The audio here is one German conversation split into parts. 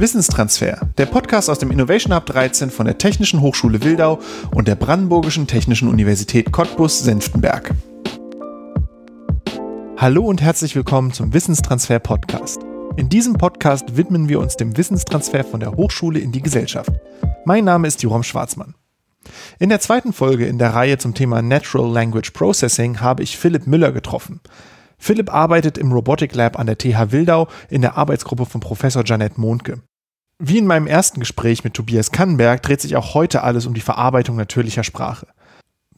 Wissenstransfer, der Podcast aus dem Innovation Hub 13 von der Technischen Hochschule Wildau und der Brandenburgischen Technischen Universität Cottbus-Senftenberg. Hallo und herzlich willkommen zum Wissenstransfer Podcast. In diesem Podcast widmen wir uns dem Wissenstransfer von der Hochschule in die Gesellschaft. Mein Name ist Jerome Schwarzmann. In der zweiten Folge in der Reihe zum Thema Natural Language Processing habe ich Philipp Müller getroffen. Philipp arbeitet im Robotic Lab an der TH Wildau in der Arbeitsgruppe von Professor Janet Mondke. Wie in meinem ersten Gespräch mit Tobias Kannenberg dreht sich auch heute alles um die Verarbeitung natürlicher Sprache.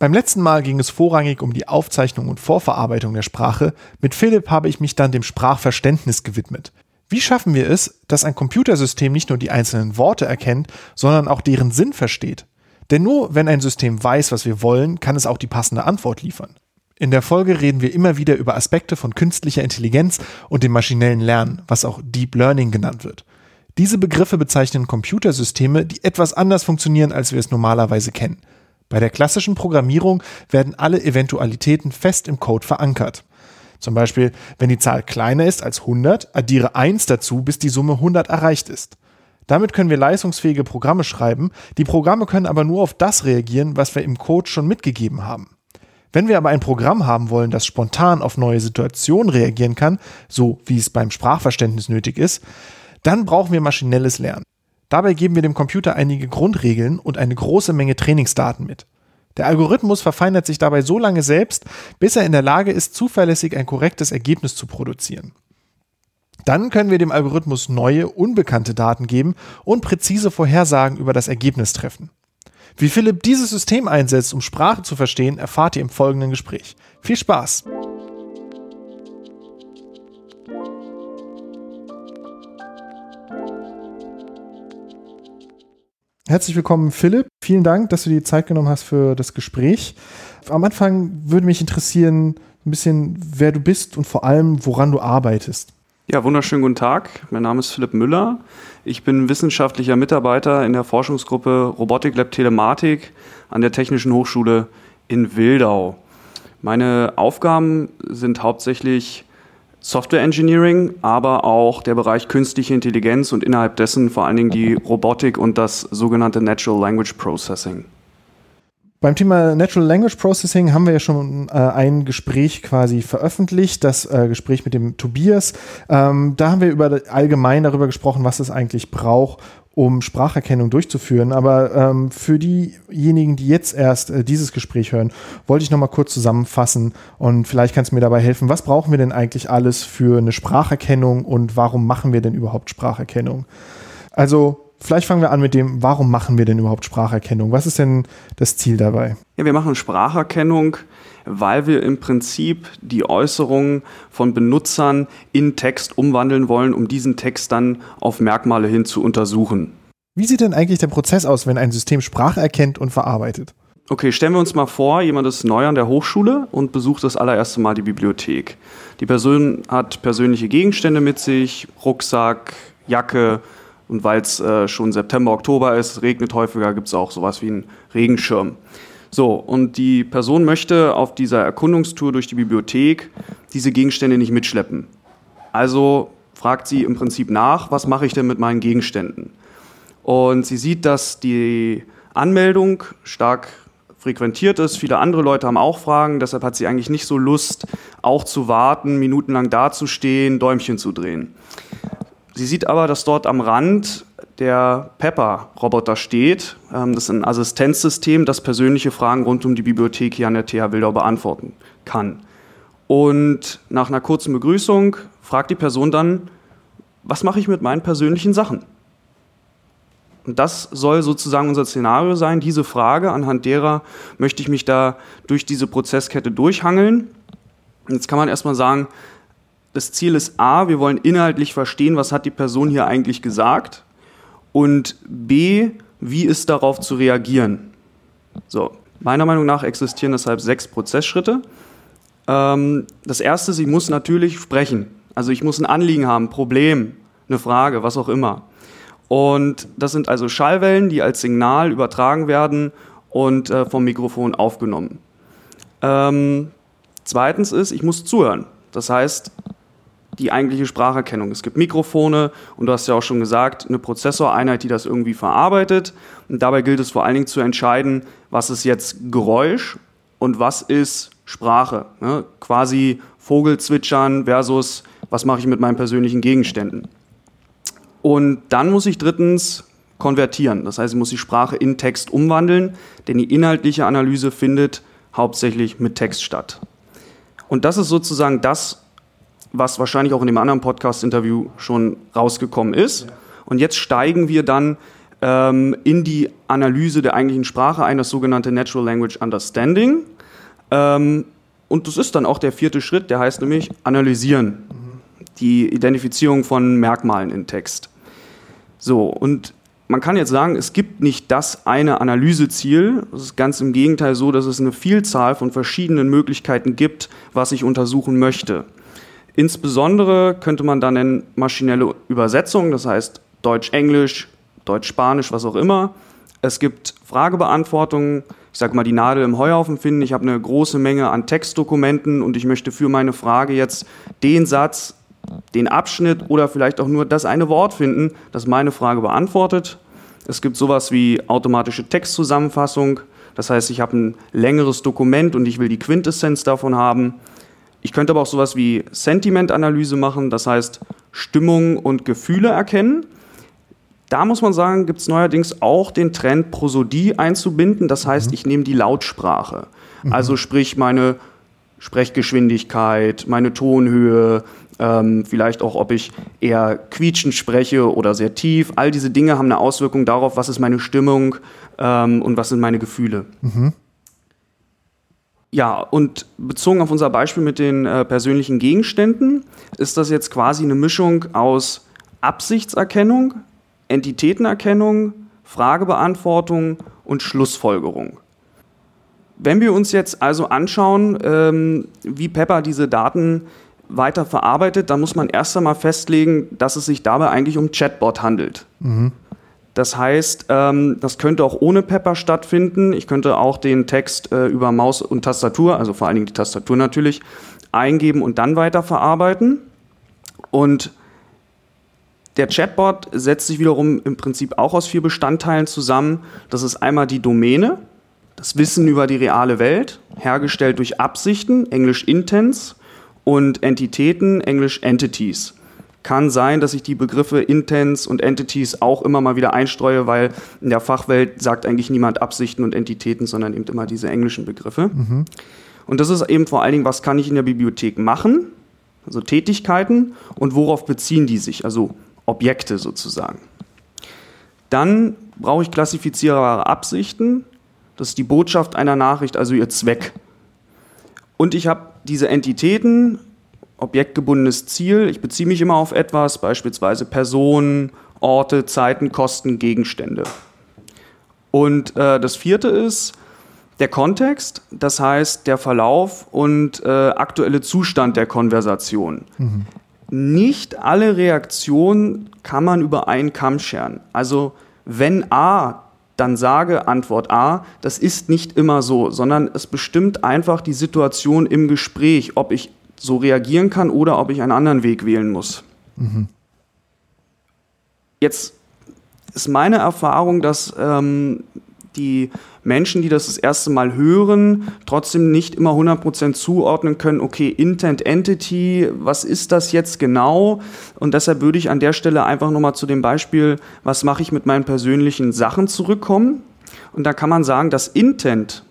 Beim letzten Mal ging es vorrangig um die Aufzeichnung und Vorverarbeitung der Sprache. Mit Philipp habe ich mich dann dem Sprachverständnis gewidmet. Wie schaffen wir es, dass ein Computersystem nicht nur die einzelnen Worte erkennt, sondern auch deren Sinn versteht? Denn nur wenn ein System weiß, was wir wollen, kann es auch die passende Antwort liefern. In der Folge reden wir immer wieder über Aspekte von künstlicher Intelligenz und dem maschinellen Lernen, was auch Deep Learning genannt wird. Diese Begriffe bezeichnen Computersysteme, die etwas anders funktionieren, als wir es normalerweise kennen. Bei der klassischen Programmierung werden alle Eventualitäten fest im Code verankert. Zum Beispiel, wenn die Zahl kleiner ist als 100, addiere 1 dazu, bis die Summe 100 erreicht ist. Damit können wir leistungsfähige Programme schreiben, die Programme können aber nur auf das reagieren, was wir im Code schon mitgegeben haben. Wenn wir aber ein Programm haben wollen, das spontan auf neue Situationen reagieren kann, so wie es beim Sprachverständnis nötig ist, dann brauchen wir maschinelles Lernen. Dabei geben wir dem Computer einige Grundregeln und eine große Menge Trainingsdaten mit. Der Algorithmus verfeinert sich dabei so lange selbst, bis er in der Lage ist, zuverlässig ein korrektes Ergebnis zu produzieren. Dann können wir dem Algorithmus neue, unbekannte Daten geben und präzise Vorhersagen über das Ergebnis treffen. Wie Philipp dieses System einsetzt, um Sprache zu verstehen, erfahrt ihr im folgenden Gespräch. Viel Spaß! Herzlich willkommen, Philipp. Vielen Dank, dass du dir die Zeit genommen hast für das Gespräch. Am Anfang würde mich interessieren, ein bisschen, wer du bist und vor allem, woran du arbeitest. Ja, wunderschönen guten Tag. Mein Name ist Philipp Müller. Ich bin wissenschaftlicher Mitarbeiter in der Forschungsgruppe Robotik Lab Telematik an der Technischen Hochschule in Wildau. Meine Aufgaben sind hauptsächlich Software Engineering, aber auch der Bereich künstliche Intelligenz und innerhalb dessen vor allen Dingen die Robotik und das sogenannte Natural Language Processing. Beim Thema Natural Language Processing haben wir ja schon äh, ein Gespräch quasi veröffentlicht, das äh, Gespräch mit dem Tobias. Ähm, da haben wir über allgemein darüber gesprochen, was es eigentlich braucht, um Spracherkennung durchzuführen. Aber ähm, für diejenigen, die jetzt erst äh, dieses Gespräch hören, wollte ich nochmal kurz zusammenfassen und vielleicht kannst du mir dabei helfen. Was brauchen wir denn eigentlich alles für eine Spracherkennung und warum machen wir denn überhaupt Spracherkennung? Also vielleicht fangen wir an mit dem, warum machen wir denn überhaupt Spracherkennung? Was ist denn das Ziel dabei? Ja, wir machen Spracherkennung, weil wir im Prinzip die Äußerungen von Benutzern in Text umwandeln wollen, um diesen Text dann auf Merkmale hin zu untersuchen. Wie sieht denn eigentlich der Prozess aus, wenn ein System Sprache erkennt und verarbeitet? Okay, stellen wir uns mal vor, jemand ist neu an der Hochschule und besucht das allererste Mal die Bibliothek. Die Person hat persönliche Gegenstände mit sich, Rucksack, Jacke und weil es äh, schon September, Oktober ist, regnet häufiger, gibt es auch sowas wie einen Regenschirm. So, und die Person möchte auf dieser Erkundungstour durch die Bibliothek diese Gegenstände nicht mitschleppen. Also fragt sie im Prinzip nach, was mache ich denn mit meinen Gegenständen? Und sie sieht, dass die Anmeldung stark frequentiert ist. Viele andere Leute haben auch Fragen, deshalb hat sie eigentlich nicht so Lust, auch zu warten, minutenlang dazustehen, Däumchen zu drehen. Sie sieht aber, dass dort am Rand der Pepper-Roboter steht. Ähm, das ist ein Assistenzsystem, das persönliche Fragen rund um die Bibliothek hier an der TH Wildau beantworten kann. Und nach einer kurzen Begrüßung fragt die Person dann, was mache ich mit meinen persönlichen Sachen? Und das soll sozusagen unser Szenario sein, diese Frage, anhand derer möchte ich mich da durch diese Prozesskette durchhangeln. Jetzt kann man erstmal sagen, das Ziel ist A, wir wollen inhaltlich verstehen, was hat die Person hier eigentlich gesagt und B, wie ist darauf zu reagieren. So, meiner Meinung nach existieren deshalb sechs Prozessschritte. Ähm, das erste, sie muss natürlich sprechen. Also ich muss ein Anliegen haben, ein Problem, eine Frage, was auch immer. Und das sind also Schallwellen, die als Signal übertragen werden und äh, vom Mikrofon aufgenommen. Ähm, zweitens ist, ich muss zuhören. Das heißt, die eigentliche Spracherkennung. Es gibt Mikrofone und du hast ja auch schon gesagt, eine Prozessoreinheit, die das irgendwie verarbeitet. Und dabei gilt es vor allen Dingen zu entscheiden, was ist jetzt Geräusch und was ist Sprache. Ne? Quasi Vogelzwitschern versus was mache ich mit meinen persönlichen Gegenständen. Und dann muss ich drittens konvertieren. Das heißt, ich muss die Sprache in Text umwandeln, denn die inhaltliche Analyse findet hauptsächlich mit Text statt. Und das ist sozusagen das, was wahrscheinlich auch in dem anderen Podcast-Interview schon rausgekommen ist. Und jetzt steigen wir dann ähm, in die Analyse der eigentlichen Sprache ein, das sogenannte Natural Language Understanding. Ähm, und das ist dann auch der vierte Schritt, der heißt nämlich analysieren. Mhm. Die Identifizierung von Merkmalen in Text. So, und man kann jetzt sagen, es gibt nicht das eine Analyseziel. Es ist ganz im Gegenteil so, dass es eine Vielzahl von verschiedenen Möglichkeiten gibt, was ich untersuchen möchte. Insbesondere könnte man dann nennen maschinelle Übersetzung, das heißt Deutsch-Englisch, Deutsch-Spanisch, was auch immer. Es gibt Fragebeantwortungen, ich sage mal die Nadel im Heuhaufen finden. Ich habe eine große Menge an Textdokumenten und ich möchte für meine Frage jetzt den Satz, den Abschnitt oder vielleicht auch nur das eine Wort finden, das meine Frage beantwortet. Es gibt sowas wie automatische Textzusammenfassung. Das heißt, ich habe ein längeres Dokument und ich will die Quintessenz davon haben. Ich könnte aber auch sowas wie Sentimentanalyse machen, das heißt Stimmung und Gefühle erkennen. Da muss man sagen, gibt es neuerdings auch den Trend, Prosodie einzubinden. Das heißt, mhm. ich nehme die Lautsprache. Mhm. Also sprich meine Sprechgeschwindigkeit, meine Tonhöhe, ähm, vielleicht auch, ob ich eher quietschend spreche oder sehr tief. All diese Dinge haben eine Auswirkung darauf, was ist meine Stimmung ähm, und was sind meine Gefühle. Mhm. Ja, und bezogen auf unser Beispiel mit den äh, persönlichen Gegenständen, ist das jetzt quasi eine Mischung aus Absichtserkennung, Entitätenerkennung, Fragebeantwortung und Schlussfolgerung. Wenn wir uns jetzt also anschauen, ähm, wie Pepper diese Daten weiter verarbeitet, dann muss man erst einmal festlegen, dass es sich dabei eigentlich um Chatbot handelt. Mhm. Das heißt, ähm, das könnte auch ohne Pepper stattfinden. Ich könnte auch den Text äh, über Maus und Tastatur, also vor allen Dingen die Tastatur natürlich, eingeben und dann weiter verarbeiten. Und der Chatbot setzt sich wiederum im Prinzip auch aus vier Bestandteilen zusammen. Das ist einmal die Domäne, das Wissen über die reale Welt, hergestellt durch Absichten, englisch Intents, und Entitäten, englisch Entities kann sein, dass ich die Begriffe Intents und Entities auch immer mal wieder einstreue, weil in der Fachwelt sagt eigentlich niemand Absichten und Entitäten, sondern eben immer diese englischen Begriffe. Mhm. Und das ist eben vor allen Dingen, was kann ich in der Bibliothek machen, also Tätigkeiten, und worauf beziehen die sich, also Objekte sozusagen. Dann brauche ich klassifizierbare Absichten, das ist die Botschaft einer Nachricht, also ihr Zweck. Und ich habe diese Entitäten, objektgebundenes Ziel. Ich beziehe mich immer auf etwas, beispielsweise Personen, Orte, Zeiten, Kosten, Gegenstände. Und äh, das vierte ist der Kontext, das heißt der Verlauf und äh, aktuelle Zustand der Konversation. Mhm. Nicht alle Reaktionen kann man über einen Kamm scheren. Also wenn A, dann sage Antwort A, das ist nicht immer so, sondern es bestimmt einfach die Situation im Gespräch, ob ich so reagieren kann oder ob ich einen anderen Weg wählen muss. Mhm. Jetzt ist meine Erfahrung, dass ähm, die Menschen, die das das erste Mal hören, trotzdem nicht immer 100% zuordnen können, okay, Intent Entity, was ist das jetzt genau? Und deshalb würde ich an der Stelle einfach nochmal zu dem Beispiel, was mache ich mit meinen persönlichen Sachen zurückkommen. Und da kann man sagen, dass Intent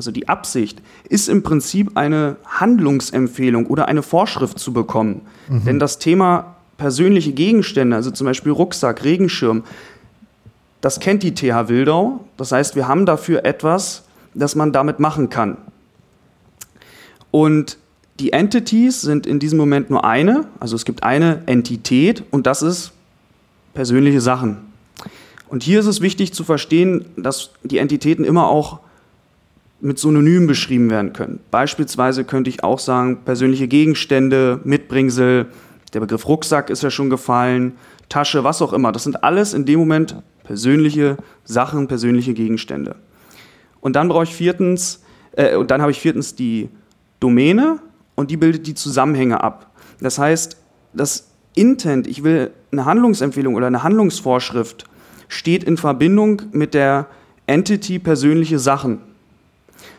also die Absicht, ist im Prinzip eine Handlungsempfehlung oder eine Vorschrift zu bekommen. Mhm. Denn das Thema persönliche Gegenstände, also zum Beispiel Rucksack, Regenschirm, das kennt die TH Wildau. Das heißt, wir haben dafür etwas, das man damit machen kann. Und die Entities sind in diesem Moment nur eine, also es gibt eine Entität und das ist persönliche Sachen. Und hier ist es wichtig zu verstehen, dass die Entitäten immer auch mit Synonymen beschrieben werden können. Beispielsweise könnte ich auch sagen, persönliche Gegenstände, Mitbringsel, der Begriff Rucksack ist ja schon gefallen, Tasche, was auch immer. Das sind alles in dem Moment persönliche Sachen, persönliche Gegenstände. Und dann brauche ich viertens, äh, und dann habe ich viertens die Domäne und die bildet die Zusammenhänge ab. Das heißt, das Intent, ich will eine Handlungsempfehlung oder eine Handlungsvorschrift, steht in Verbindung mit der Entity persönliche Sachen.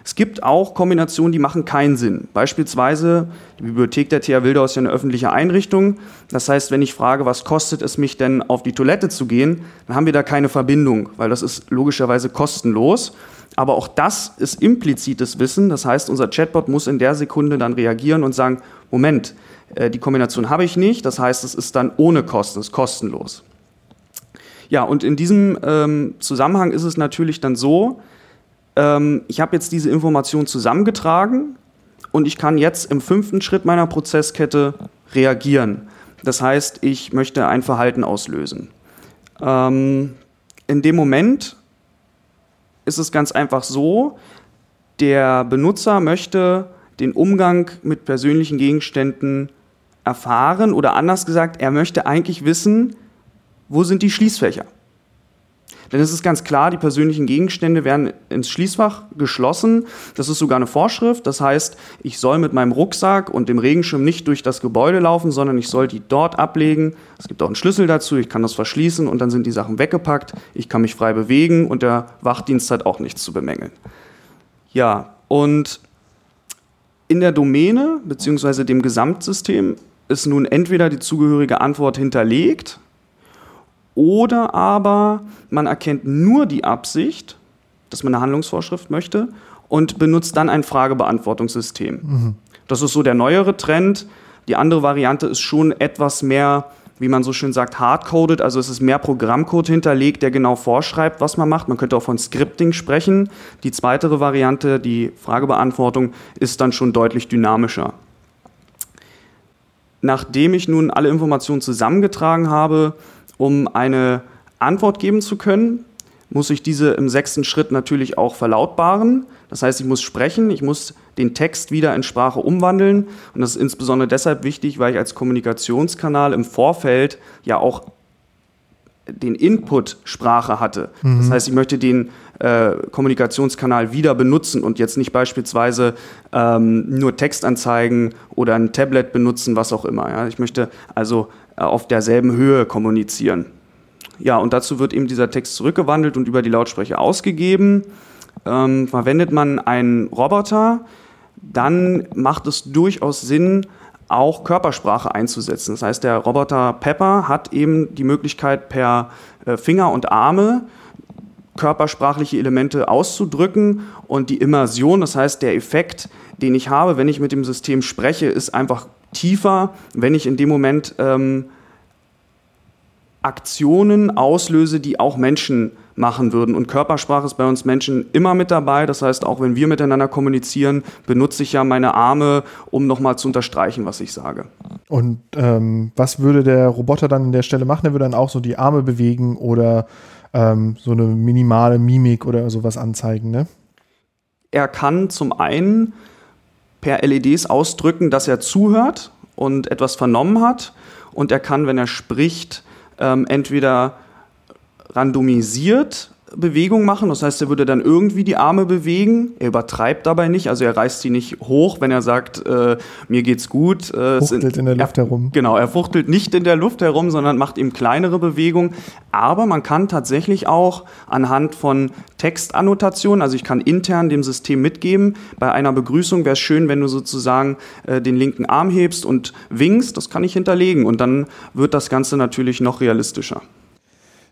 Es gibt auch Kombinationen, die machen keinen Sinn. Beispielsweise, die Bibliothek der TH Wildau ist ja eine öffentliche Einrichtung. Das heißt, wenn ich frage, was kostet es mich denn, auf die Toilette zu gehen, dann haben wir da keine Verbindung, weil das ist logischerweise kostenlos. Aber auch das ist implizites Wissen. Das heißt, unser Chatbot muss in der Sekunde dann reagieren und sagen, Moment, äh, die Kombination habe ich nicht. Das heißt, es ist dann ohne Kosten, es ist kostenlos. Ja, und in diesem ähm, Zusammenhang ist es natürlich dann so, ähm, ich habe jetzt diese Information zusammengetragen und ich kann jetzt im fünften Schritt meiner Prozesskette reagieren. Das heißt, ich möchte ein Verhalten auslösen. Ähm, in dem Moment ist es ganz einfach so, der Benutzer möchte den Umgang mit persönlichen Gegenständen erfahren oder anders gesagt, er möchte eigentlich wissen, wo sind die Schließfächer. Denn es ist ganz klar, die persönlichen Gegenstände werden ins Schließfach geschlossen. Das ist sogar eine Vorschrift. Das heißt, ich soll mit meinem Rucksack und dem Regenschirm nicht durch das Gebäude laufen, sondern ich soll die dort ablegen. Es gibt auch einen Schlüssel dazu. Ich kann das verschließen und dann sind die Sachen weggepackt. Ich kann mich frei bewegen und der Wachdienst hat auch nichts zu bemängeln. Ja, und in der Domäne bzw. dem Gesamtsystem ist nun entweder die zugehörige Antwort hinterlegt oder aber man erkennt nur die Absicht, dass man eine Handlungsvorschrift möchte und benutzt dann ein Fragebeantwortungssystem. Mhm. Das ist so der neuere Trend. Die andere Variante ist schon etwas mehr, wie man so schön sagt, hardcoded. Also es ist mehr Programmcode hinterlegt, der genau vorschreibt, was man macht. Man könnte auch von Scripting sprechen. Die zweite Variante, die Fragebeantwortung, ist dann schon deutlich dynamischer. Nachdem ich nun alle Informationen zusammengetragen habe, um eine Antwort geben zu können, muss ich diese im sechsten Schritt natürlich auch verlautbaren. Das heißt, ich muss sprechen, ich muss den Text wieder in Sprache umwandeln. Und das ist insbesondere deshalb wichtig, weil ich als Kommunikationskanal im Vorfeld ja auch den Input Sprache hatte. Mhm. Das heißt, ich möchte den äh, Kommunikationskanal wieder benutzen und jetzt nicht beispielsweise ähm, nur Textanzeigen oder ein Tablet benutzen, was auch immer. Ja? Ich möchte also auf derselben Höhe kommunizieren. Ja, und dazu wird eben dieser Text zurückgewandelt und über die Lautsprecher ausgegeben. Ähm, verwendet man einen Roboter, dann macht es durchaus Sinn, auch Körpersprache einzusetzen. Das heißt, der Roboter Pepper hat eben die Möglichkeit, per äh, Finger und Arme körpersprachliche Elemente auszudrücken und die Immersion, das heißt der Effekt, den ich habe, wenn ich mit dem System spreche, ist einfach tiefer, wenn ich in dem Moment ähm, Aktionen auslöse, die auch Menschen machen würden. Und Körpersprache ist bei uns Menschen immer mit dabei. Das heißt, auch wenn wir miteinander kommunizieren, benutze ich ja meine Arme, um nochmal zu unterstreichen, was ich sage. Und ähm, was würde der Roboter dann an der Stelle machen? Er würde dann auch so die Arme bewegen oder ähm, so eine minimale Mimik oder sowas anzeigen, ne? Er kann zum einen per LEDs ausdrücken, dass er zuhört und etwas vernommen hat. Und er kann, wenn er spricht, ähm, entweder randomisiert Bewegung machen. Das heißt, er würde dann irgendwie die Arme bewegen. Er übertreibt dabei nicht, also er reißt sie nicht hoch, wenn er sagt, äh, mir geht's gut. Äh, fuchtelt in der Luft er, herum. Genau, er fuchtelt nicht in der Luft herum, sondern macht eben kleinere Bewegungen. Aber man kann tatsächlich auch anhand von Textannotationen, also ich kann intern dem System mitgeben, bei einer Begrüßung wäre es schön, wenn du sozusagen äh, den linken Arm hebst und winkst. Das kann ich hinterlegen und dann wird das Ganze natürlich noch realistischer.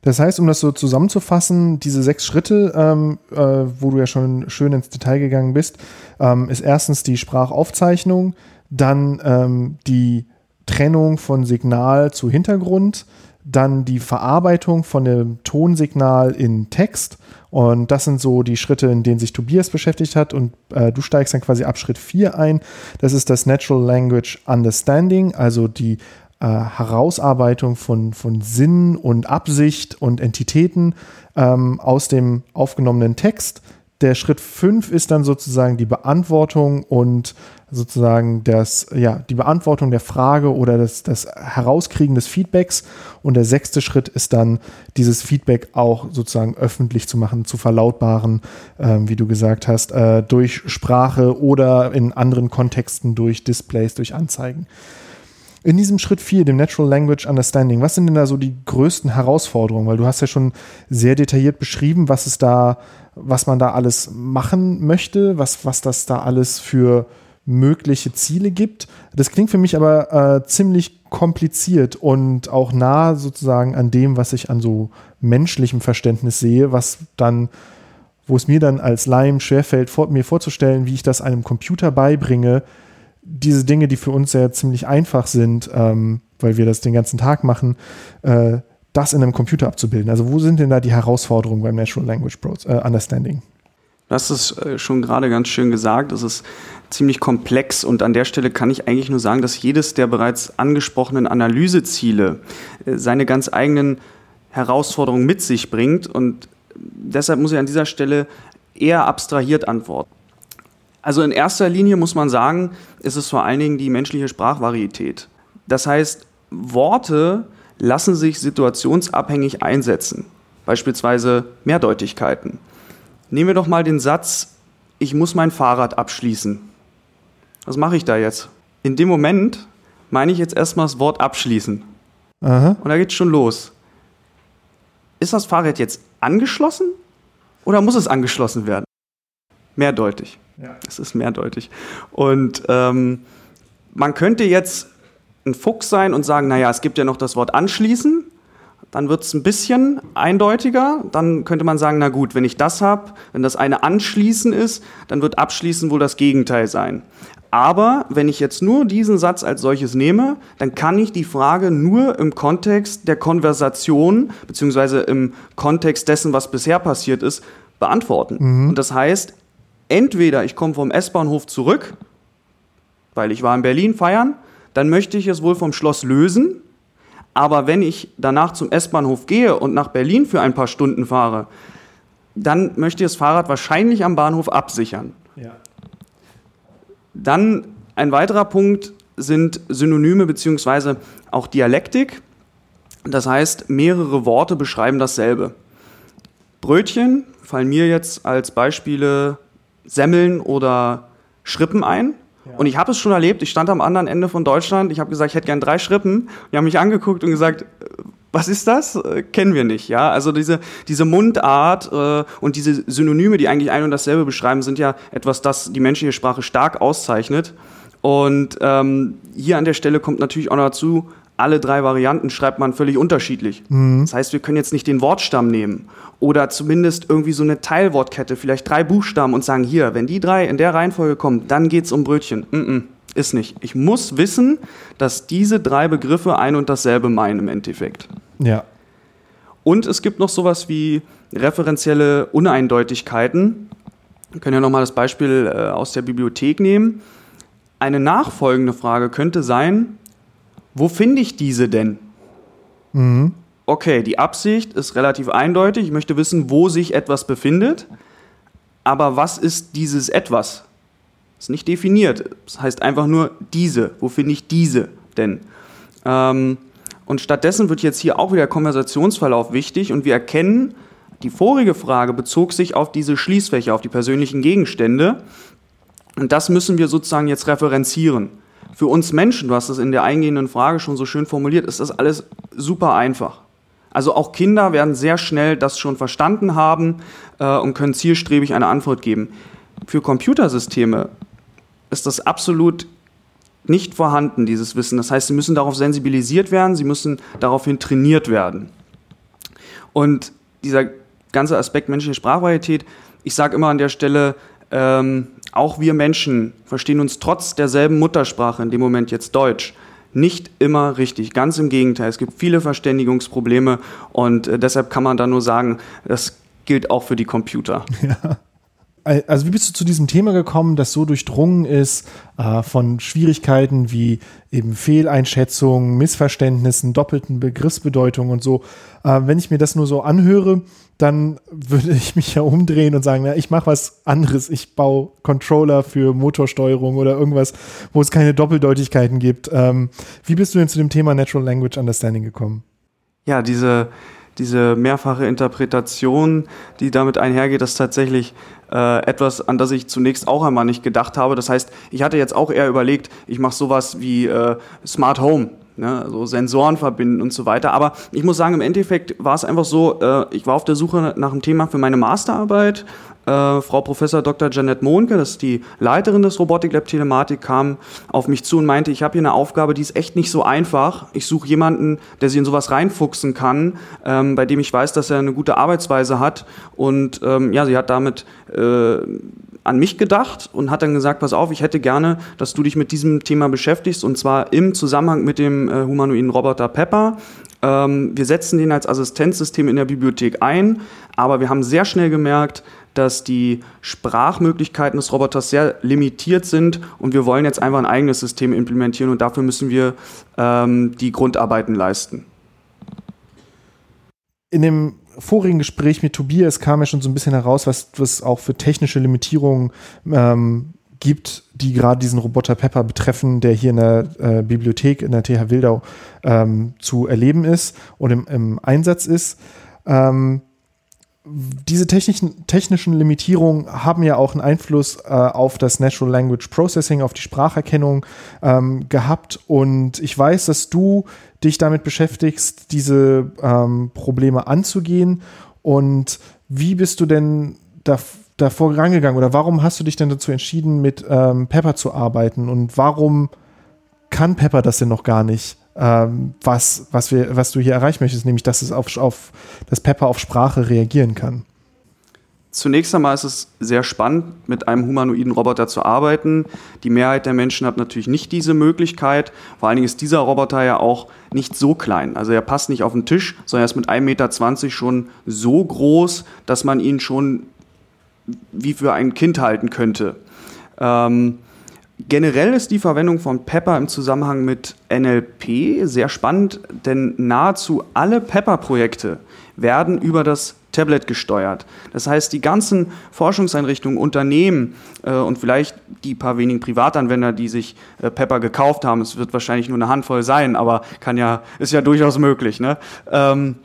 Das heißt, um das so zusammenzufassen, diese sechs Schritte, ähm, äh, wo du ja schon schön ins Detail gegangen bist, ähm, ist erstens die Sprachaufzeichnung, dann ähm, die Trennung von Signal zu Hintergrund, dann die Verarbeitung von dem Tonsignal in Text. Und das sind so die Schritte, in denen sich Tobias beschäftigt hat. Und äh, du steigst dann quasi ab Schritt 4 ein. Das ist das Natural Language Understanding, also die äh, Herausarbeitung von, von Sinn und Absicht und Entitäten ähm, aus dem aufgenommenen Text. Der Schritt 5 ist dann sozusagen die Beantwortung und sozusagen das, ja, die Beantwortung der Frage oder das, das Herauskriegen des Feedbacks. Und der sechste Schritt ist dann, dieses Feedback auch sozusagen öffentlich zu machen, zu verlautbaren, äh, wie du gesagt hast, äh, durch Sprache oder in anderen Kontexten durch Displays, durch Anzeigen. In diesem Schritt 4, dem Natural Language Understanding, was sind denn da so die größten Herausforderungen? Weil du hast ja schon sehr detailliert beschrieben, was es da, was man da alles machen möchte, was, was das da alles für mögliche Ziele gibt. Das klingt für mich aber äh, ziemlich kompliziert und auch nah sozusagen an dem, was ich an so menschlichem Verständnis sehe, was dann, wo es mir dann als Laiem schwerfällt, vor, mir vorzustellen, wie ich das einem Computer beibringe, diese Dinge, die für uns ja ziemlich einfach sind, ähm, weil wir das den ganzen Tag machen, äh, das in einem Computer abzubilden. Also wo sind denn da die Herausforderungen beim Natural Language äh, Understanding? Du hast es äh, schon gerade ganz schön gesagt. Es ist ziemlich komplex und an der Stelle kann ich eigentlich nur sagen, dass jedes der bereits angesprochenen Analyseziele äh, seine ganz eigenen Herausforderungen mit sich bringt und deshalb muss ich an dieser Stelle eher abstrahiert antworten. Also in erster Linie muss man sagen, ist es vor allen Dingen die menschliche Sprachvarietät. Das heißt, Worte lassen sich situationsabhängig einsetzen, beispielsweise Mehrdeutigkeiten. Nehmen wir doch mal den Satz, ich muss mein Fahrrad abschließen. Was mache ich da jetzt? In dem Moment meine ich jetzt erstmal das Wort abschließen. Aha. Und da geht's schon los. Ist das Fahrrad jetzt angeschlossen oder muss es angeschlossen werden? Mehrdeutig. Ja. Es ist mehrdeutig. Und ähm, man könnte jetzt ein Fuchs sein und sagen, naja, es gibt ja noch das Wort anschließen dann wird es ein bisschen eindeutiger. Dann könnte man sagen, na gut, wenn ich das habe, wenn das eine anschließen ist, dann wird abschließen wohl das Gegenteil sein. Aber wenn ich jetzt nur diesen Satz als solches nehme, dann kann ich die Frage nur im Kontext der Konversation beziehungsweise im Kontext dessen, was bisher passiert ist, beantworten. Mhm. Und das heißt, entweder ich komme vom S-Bahnhof zurück, weil ich war in Berlin feiern, dann möchte ich es wohl vom Schloss lösen aber wenn ich danach zum S-Bahnhof gehe und nach Berlin für ein paar Stunden fahre, dann möchte ich das Fahrrad wahrscheinlich am Bahnhof absichern. Ja. Dann ein weiterer Punkt sind Synonyme bzw. auch Dialektik. Das heißt, mehrere Worte beschreiben dasselbe. Brötchen fallen mir jetzt als Beispiele Semmeln oder Schrippen ein. Und ich habe es schon erlebt, ich stand am anderen Ende von Deutschland, ich habe gesagt, ich hätte gern drei Schrippen. Die haben mich angeguckt und gesagt, was ist das? Äh, kennen wir nicht, ja. Also diese, diese Mundart äh, und diese Synonyme, die eigentlich ein und dasselbe beschreiben, sind ja etwas, das die menschliche Sprache stark auszeichnet. Und ähm, hier an der Stelle kommt natürlich auch noch dazu, alle drei Varianten schreibt man völlig unterschiedlich. Mhm. Das heißt, wir können jetzt nicht den Wortstamm nehmen oder zumindest irgendwie so eine Teilwortkette, vielleicht drei Buchstaben und sagen, hier, wenn die drei in der Reihenfolge kommen, dann geht es um Brötchen. Mm -mm, ist nicht. Ich muss wissen, dass diese drei Begriffe ein und dasselbe meinen im Endeffekt. Ja. Und es gibt noch sowas wie referenzielle Uneindeutigkeiten. Wir können ja nochmal das Beispiel äh, aus der Bibliothek nehmen. Eine nachfolgende Frage könnte sein, wo finde ich diese denn? Mhm. Okay, die Absicht ist relativ eindeutig. Ich möchte wissen, wo sich etwas befindet. Aber was ist dieses etwas? Ist nicht definiert. Das heißt einfach nur diese. Wo finde ich diese denn? Ähm, und stattdessen wird jetzt hier auch wieder Konversationsverlauf wichtig und wir erkennen, die vorige Frage bezog sich auf diese Schließfächer, auf die persönlichen Gegenstände. Und das müssen wir sozusagen jetzt referenzieren. Für uns Menschen, du hast es in der eingehenden Frage schon so schön formuliert, ist das alles super einfach. Also auch Kinder werden sehr schnell das schon verstanden haben äh, und können zielstrebig eine Antwort geben. Für Computersysteme ist das absolut nicht vorhanden, dieses Wissen. Das heißt, sie müssen darauf sensibilisiert werden, sie müssen daraufhin trainiert werden. Und dieser ganze Aspekt menschliche Sprachvarietät, ich sage immer an der Stelle, ähm, auch wir Menschen verstehen uns trotz derselben Muttersprache, in dem Moment jetzt Deutsch, nicht immer richtig. Ganz im Gegenteil. Es gibt viele Verständigungsprobleme und äh, deshalb kann man da nur sagen, das gilt auch für die Computer. Ja. Also wie bist du zu diesem Thema gekommen, das so durchdrungen ist äh, von Schwierigkeiten wie eben Fehleinschätzungen, Missverständnissen, doppelten Begriffsbedeutungen und so. Äh, wenn ich mir das nur so anhöre, dann würde ich mich ja umdrehen und sagen, na, ich mache was anderes. Ich baue Controller für Motorsteuerung oder irgendwas, wo es keine Doppeldeutigkeiten gibt. Ähm, wie bist du denn zu dem Thema Natural Language Understanding gekommen? Ja, diese, diese mehrfache Interpretation, die damit einhergeht, ist tatsächlich äh, etwas, an das ich zunächst auch einmal nicht gedacht habe. Das heißt, ich hatte jetzt auch eher überlegt, ich mache sowas wie äh, Smart Home ne, so Sensoren verbinden und so weiter. Aber ich muss sagen, im Endeffekt war es einfach so, äh, ich war auf der Suche nach einem Thema für meine Masterarbeit. Äh, Frau Professor Dr. Janet Mohnke, das ist die Leiterin des Robotik Lab Telematik, kam auf mich zu und meinte, ich habe hier eine Aufgabe, die ist echt nicht so einfach. Ich suche jemanden, der sich in sowas reinfuchsen kann, ähm, bei dem ich weiß, dass er eine gute Arbeitsweise hat. Und ähm, ja, sie hat damit äh, an mich gedacht und hat dann gesagt, pass auf, ich hätte gerne, dass du dich mit diesem Thema beschäftigst und zwar im Zusammenhang mit dem äh, humanoiden Roboter Pepper. Ähm, wir setzen den als Assistenzsystem in der Bibliothek ein, aber wir haben sehr schnell gemerkt, dass die Sprachmöglichkeiten des Roboters sehr limitiert sind und wir wollen jetzt einfach ein eigenes System implementieren und dafür müssen wir ähm, die Grundarbeiten leisten. In dem vorigen Gespräch mit Tobias kam ja schon so ein bisschen heraus, was es auch für technische Limitierungen ähm, gibt, die gerade diesen Roboter Pepper betreffen, der hier in der äh, Bibliothek in der TH Wildau ähm, zu erleben ist und im, im Einsatz ist. Ähm, diese technischen, technischen Limitierungen haben ja auch einen Einfluss äh, auf das Natural Language Processing, auf die Spracherkennung ähm, gehabt. Und ich weiß, dass du dich damit beschäftigst, diese ähm, Probleme anzugehen. Und wie bist du denn da, davor rangegangen oder warum hast du dich denn dazu entschieden, mit ähm, Pepper zu arbeiten und warum kann Pepper das denn noch gar nicht? Ähm, was, was, wir, was du hier erreichen möchtest, nämlich dass es auf, auf dass Pepper auf Sprache reagieren kann. Zunächst einmal ist es sehr spannend, mit einem humanoiden Roboter zu arbeiten. Die Mehrheit der Menschen hat natürlich nicht diese Möglichkeit. Vor allen Dingen ist dieser Roboter ja auch nicht so klein. Also er passt nicht auf den Tisch, sondern er ist mit 1,20 Meter schon so groß, dass man ihn schon wie für ein Kind halten könnte. Ähm, generell ist die Verwendung von Pepper im Zusammenhang mit NLP sehr spannend, denn nahezu alle Pepper-Projekte werden über das Tablet gesteuert. Das heißt, die ganzen Forschungseinrichtungen, Unternehmen äh, und vielleicht die paar wenigen Privatanwender, die sich äh, Pepper gekauft haben, es wird wahrscheinlich nur eine Handvoll sein, aber kann ja, ist ja durchaus möglich. Ne? Ähm,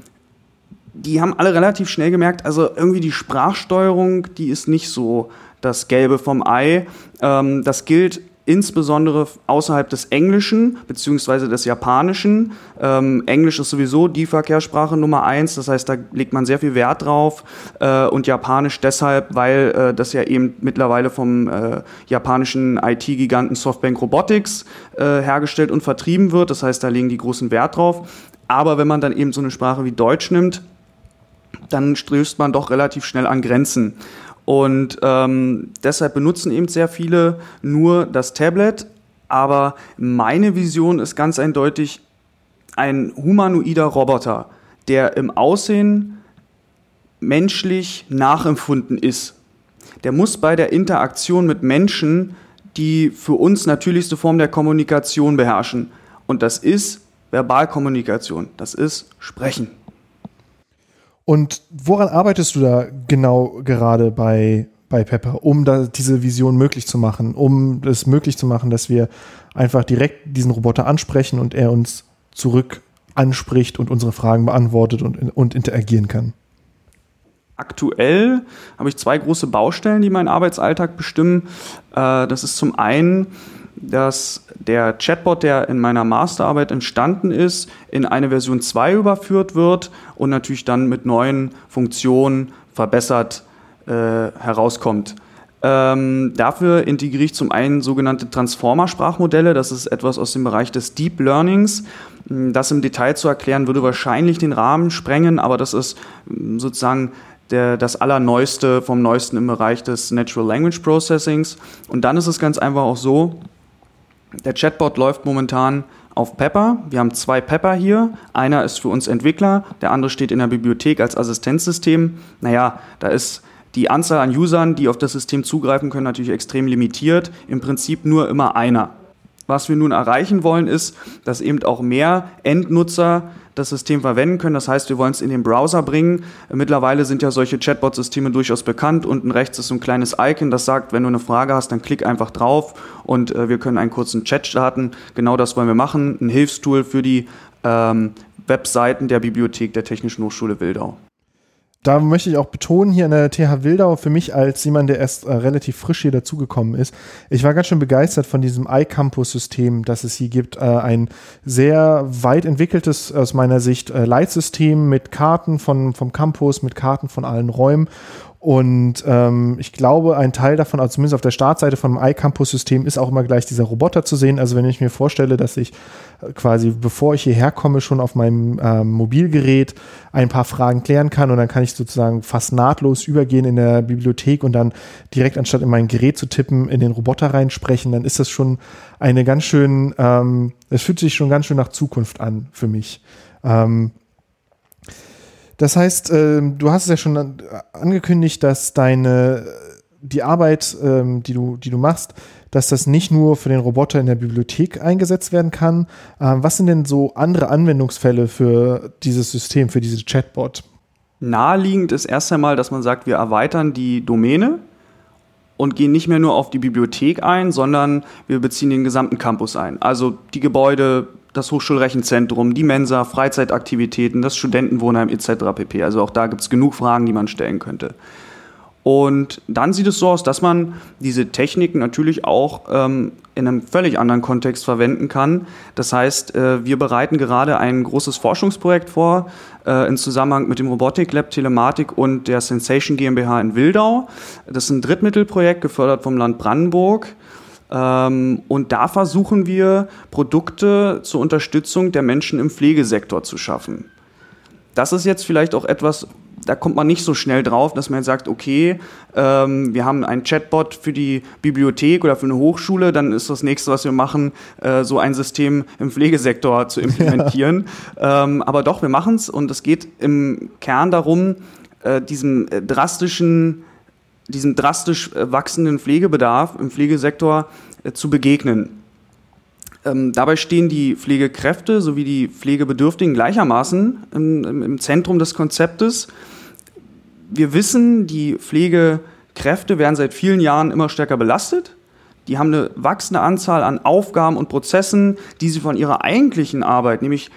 die haben alle relativ schnell gemerkt, also irgendwie die Sprachsteuerung, die ist nicht so das Gelbe vom Ei. Ähm, das gilt insbesondere außerhalb des Englischen bzw. des Japanischen. Ähm, Englisch ist sowieso die Verkehrssprache Nummer eins, das heißt, da legt man sehr viel Wert drauf. Äh, und Japanisch deshalb, weil äh, das ja eben mittlerweile vom äh, japanischen IT-Giganten Softbank Robotics äh, hergestellt und vertrieben wird. Das heißt, da legen die großen Wert drauf. Aber wenn man dann eben so eine Sprache wie Deutsch nimmt, dann stößt man doch relativ schnell an Grenzen. Und ähm, deshalb benutzen eben sehr viele nur das Tablet. Aber meine Vision ist ganz eindeutig ein humanoider Roboter, der im Aussehen menschlich nachempfunden ist. Der muss bei der Interaktion mit Menschen die für uns natürlichste Form der Kommunikation beherrschen. Und das ist Verbalkommunikation, das ist Sprechen. Und woran arbeitest du da genau gerade bei, bei Pepper, um da diese Vision möglich zu machen, um es möglich zu machen, dass wir einfach direkt diesen Roboter ansprechen und er uns zurück anspricht und unsere Fragen beantwortet und, und interagieren kann? Aktuell habe ich zwei große Baustellen, die meinen Arbeitsalltag bestimmen. Äh, das ist zum einen dass der Chatbot, der in meiner Masterarbeit entstanden ist, in eine Version 2 überführt wird und natürlich dann mit neuen Funktionen verbessert äh, herauskommt. Ähm, dafür integriere ich zum einen sogenannte Transformer-Sprachmodelle. Das ist etwas aus dem Bereich des Deep Learnings. Das im Detail zu erklären, würde wahrscheinlich den Rahmen sprengen, aber das ist mm, sozusagen der, das Allerneueste vom Neuesten im Bereich des Natural Language Processings. Und dann ist es ganz einfach auch so, der Chatbot läuft momentan auf Pepper. Wir haben zwei Pepper hier. Einer ist für uns Entwickler, der andere steht in der Bibliothek als Assistenzsystem. Naja, da ist die Anzahl an Usern, die auf das System zugreifen können, natürlich extrem limitiert. Im Prinzip nur immer einer. Was wir nun erreichen wollen, ist, dass eben auch mehr Endnutzer das System verwenden können. Das heißt, wir wollen es in den Browser bringen. Mittlerweile sind ja solche Chatbot-Systeme durchaus bekannt. Unten rechts ist so ein kleines Icon, das sagt, wenn du eine Frage hast, dann klick einfach drauf und äh, wir können einen kurzen Chat starten. Genau das wollen wir machen. Ein Hilfstool für die ähm, Webseiten der Bibliothek der Technischen Hochschule Wildau da möchte ich auch betonen, hier an der TH Wildau, für mich als jemand, der erst äh, relativ frisch hier dazugekommen ist, ich war ganz schön begeistert von diesem iCampus-System, das es hier gibt. Äh, ein sehr weit entwickeltes, aus meiner Sicht, äh, Leitsystem mit Karten von, vom Campus, mit Karten von allen Räumen und ähm, ich glaube, ein Teil davon, also zumindest auf der Startseite vom iCampus-System, ist auch immer gleich dieser Roboter zu sehen. Also wenn ich mir vorstelle, dass ich äh, quasi, bevor ich hierher komme, schon auf meinem ähm, Mobilgerät ein paar Fragen klären kann und dann kann ich sozusagen fast nahtlos übergehen in der Bibliothek und dann direkt anstatt in mein Gerät zu tippen, in den Roboter reinsprechen, dann ist das schon eine ganz schön, ähm, es fühlt sich schon ganz schön nach Zukunft an für mich. Ähm, das heißt, äh, du hast es ja schon angekündigt, dass deine die Arbeit, ähm, die, du, die du machst, dass das nicht nur für den Roboter in der Bibliothek eingesetzt werden kann. Ähm, was sind denn so andere Anwendungsfälle für dieses System, für diese Chatbot? Naheliegend ist erst einmal, dass man sagt, wir erweitern die Domäne und gehen nicht mehr nur auf die Bibliothek ein, sondern wir beziehen den gesamten Campus ein. Also die Gebäude, das Hochschulrechenzentrum, die Mensa, Freizeitaktivitäten, das Studentenwohnheim etc. pp. Also auch da gibt es genug Fragen, die man stellen könnte. Und dann sieht es so aus, dass man diese Technik natürlich auch ähm, in einem völlig anderen Kontext verwenden kann. Das heißt, äh, wir bereiten gerade ein großes Forschungsprojekt vor äh, in Zusammenhang mit dem Robotik Lab Telematik und der Sensation GmbH in Wildau. Das ist ein Drittmittelprojekt gefördert vom Land Brandenburg. Ähm, und da versuchen wir, Produkte zur Unterstützung der Menschen im Pflegesektor zu schaffen. Das ist jetzt vielleicht auch etwas, da kommt man nicht so schnell drauf, dass man jetzt sagt, okay, ähm, wir haben einen Chatbot für die Bibliothek oder für eine Hochschule, dann ist das nächste, was wir machen, äh, so ein System im Pflegesektor zu implementieren. Ja. Ähm, aber doch, wir machen es und es geht im Kern darum, äh, diesem äh, drastischen diesem drastisch äh, wachsenden Pflegebedarf im Pflegesektor äh, zu begegnen. Ähm, dabei stehen die Pflegekräfte sowie die Pflegebedürftigen gleichermaßen im, im, Zentrum des Konzeptes. Wir wissen, die Pflegekräfte werden seit vielen Jahren immer stärker belastet. Die haben eine wachsende Anzahl an Aufgaben und Prozessen, die sie von ihrer eigentlichen Arbeit, nämlich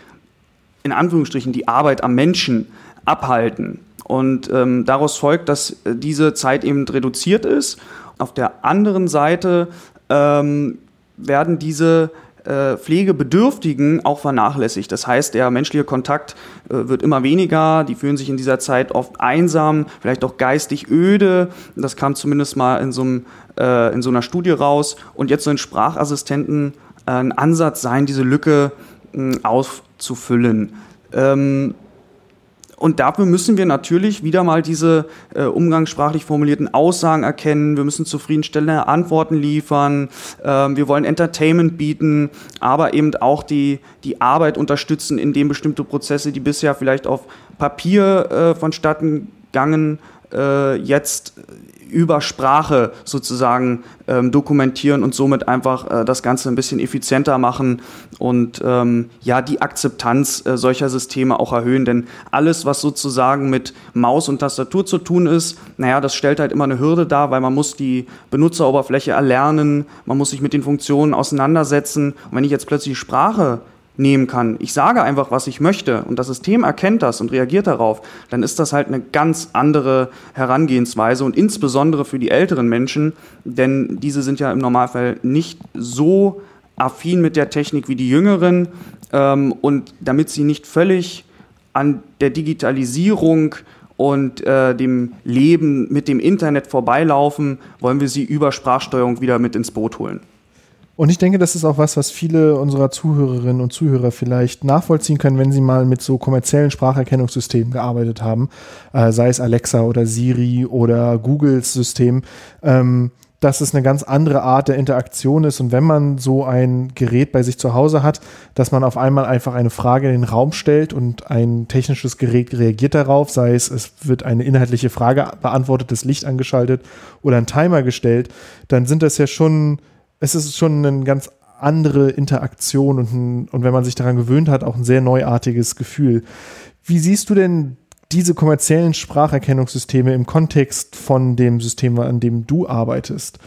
in Anführungsstrichen die Arbeit am Menschen, abhalten. Und ähm, daraus folgt, dass äh, diese Zeit eben reduziert ist. Auf der anderen Seite ähm, werden diese äh, Pflegebedürftigen auch vernachlässigt. Das heißt, der menschliche Kontakt äh, wird immer weniger, die fühlen sich in dieser Zeit oft einsam, vielleicht auch geistig öde. Das kam zumindest mal in so, einem, äh, in so einer Studie raus. Und jetzt sollen Sprachassistenten äh, ein Ansatz sein, diese Lücke mh, auszufüllen. Ähm, und dafür müssen wir natürlich wieder mal diese äh, umgangssprachlich formulierten Aussagen erkennen. Wir müssen zufriedenstellende Antworten liefern. Ähm, wir wollen Entertainment bieten, aber eben auch die, die Arbeit unterstützen, indem bestimmte Prozesse, die bisher vielleicht auf Papier äh, vonstatten gegangen, äh, jetzt über Sprache sozusagen ähm, dokumentieren und somit einfach äh, das Ganze ein bisschen effizienter machen und ähm, ja die Akzeptanz äh, solcher Systeme auch erhöhen. Denn alles, was sozusagen mit Maus und Tastatur zu tun ist, naja, das stellt halt immer eine Hürde dar, weil man muss die Benutzeroberfläche erlernen, man muss sich mit den Funktionen auseinandersetzen. Und wenn ich jetzt plötzlich Sprache nehmen kann. Ich sage einfach, was ich möchte und das System erkennt das und reagiert darauf, dann ist das halt eine ganz andere Herangehensweise und insbesondere für die älteren Menschen, denn diese sind ja im Normalfall nicht so affin mit der Technik wie die jüngeren ähm, und damit sie nicht völlig an der Digitalisierung und äh, dem Leben mit dem Internet vorbeilaufen, wollen wir sie über Sprachsteuerung wieder mit ins Boot holen. Und ich denke, das ist auch was, was viele unserer Zuhörerinnen und Zuhörer vielleicht nachvollziehen können, wenn sie mal mit so kommerziellen Spracherkennungssystemen gearbeitet haben, äh, sei es Alexa oder Siri oder Googles System, ähm, dass es eine ganz andere Art der Interaktion ist. Und wenn man so ein Gerät bei sich zu Hause hat, dass man auf einmal einfach eine Frage in den Raum stellt und ein technisches Gerät reagiert darauf, sei es, es wird eine inhaltliche Frage beantwortet, das Licht angeschaltet oder ein Timer gestellt, dann sind das ja schon es ist schon eine ganz andere Interaktion und, ein, und wenn man sich daran gewöhnt hat, auch ein sehr neuartiges Gefühl. Wie siehst du denn diese kommerziellen Spracherkennungssysteme im Kontext von dem System, an dem du arbeitest?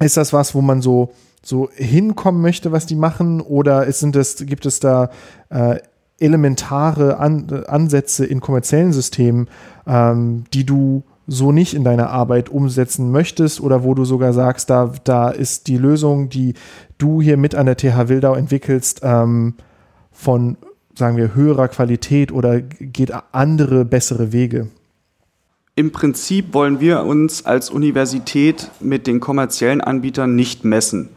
Ist das was, wo man so, so hinkommen möchte, was die machen? Oder ist, sind das, gibt es da äh, elementare An Ansätze in kommerziellen Systemen, ähm, die du so nicht in deiner Arbeit umsetzen möchtest oder wo du sogar sagst, da, da ist die Lösung, die du hier mit an der TH Wildau entwickelst, ähm, von, sagen wir, höherer Qualität oder geht andere, bessere Wege? Im Prinzip wollen wir uns als Universität mit den kommerziellen Anbietern nicht messen.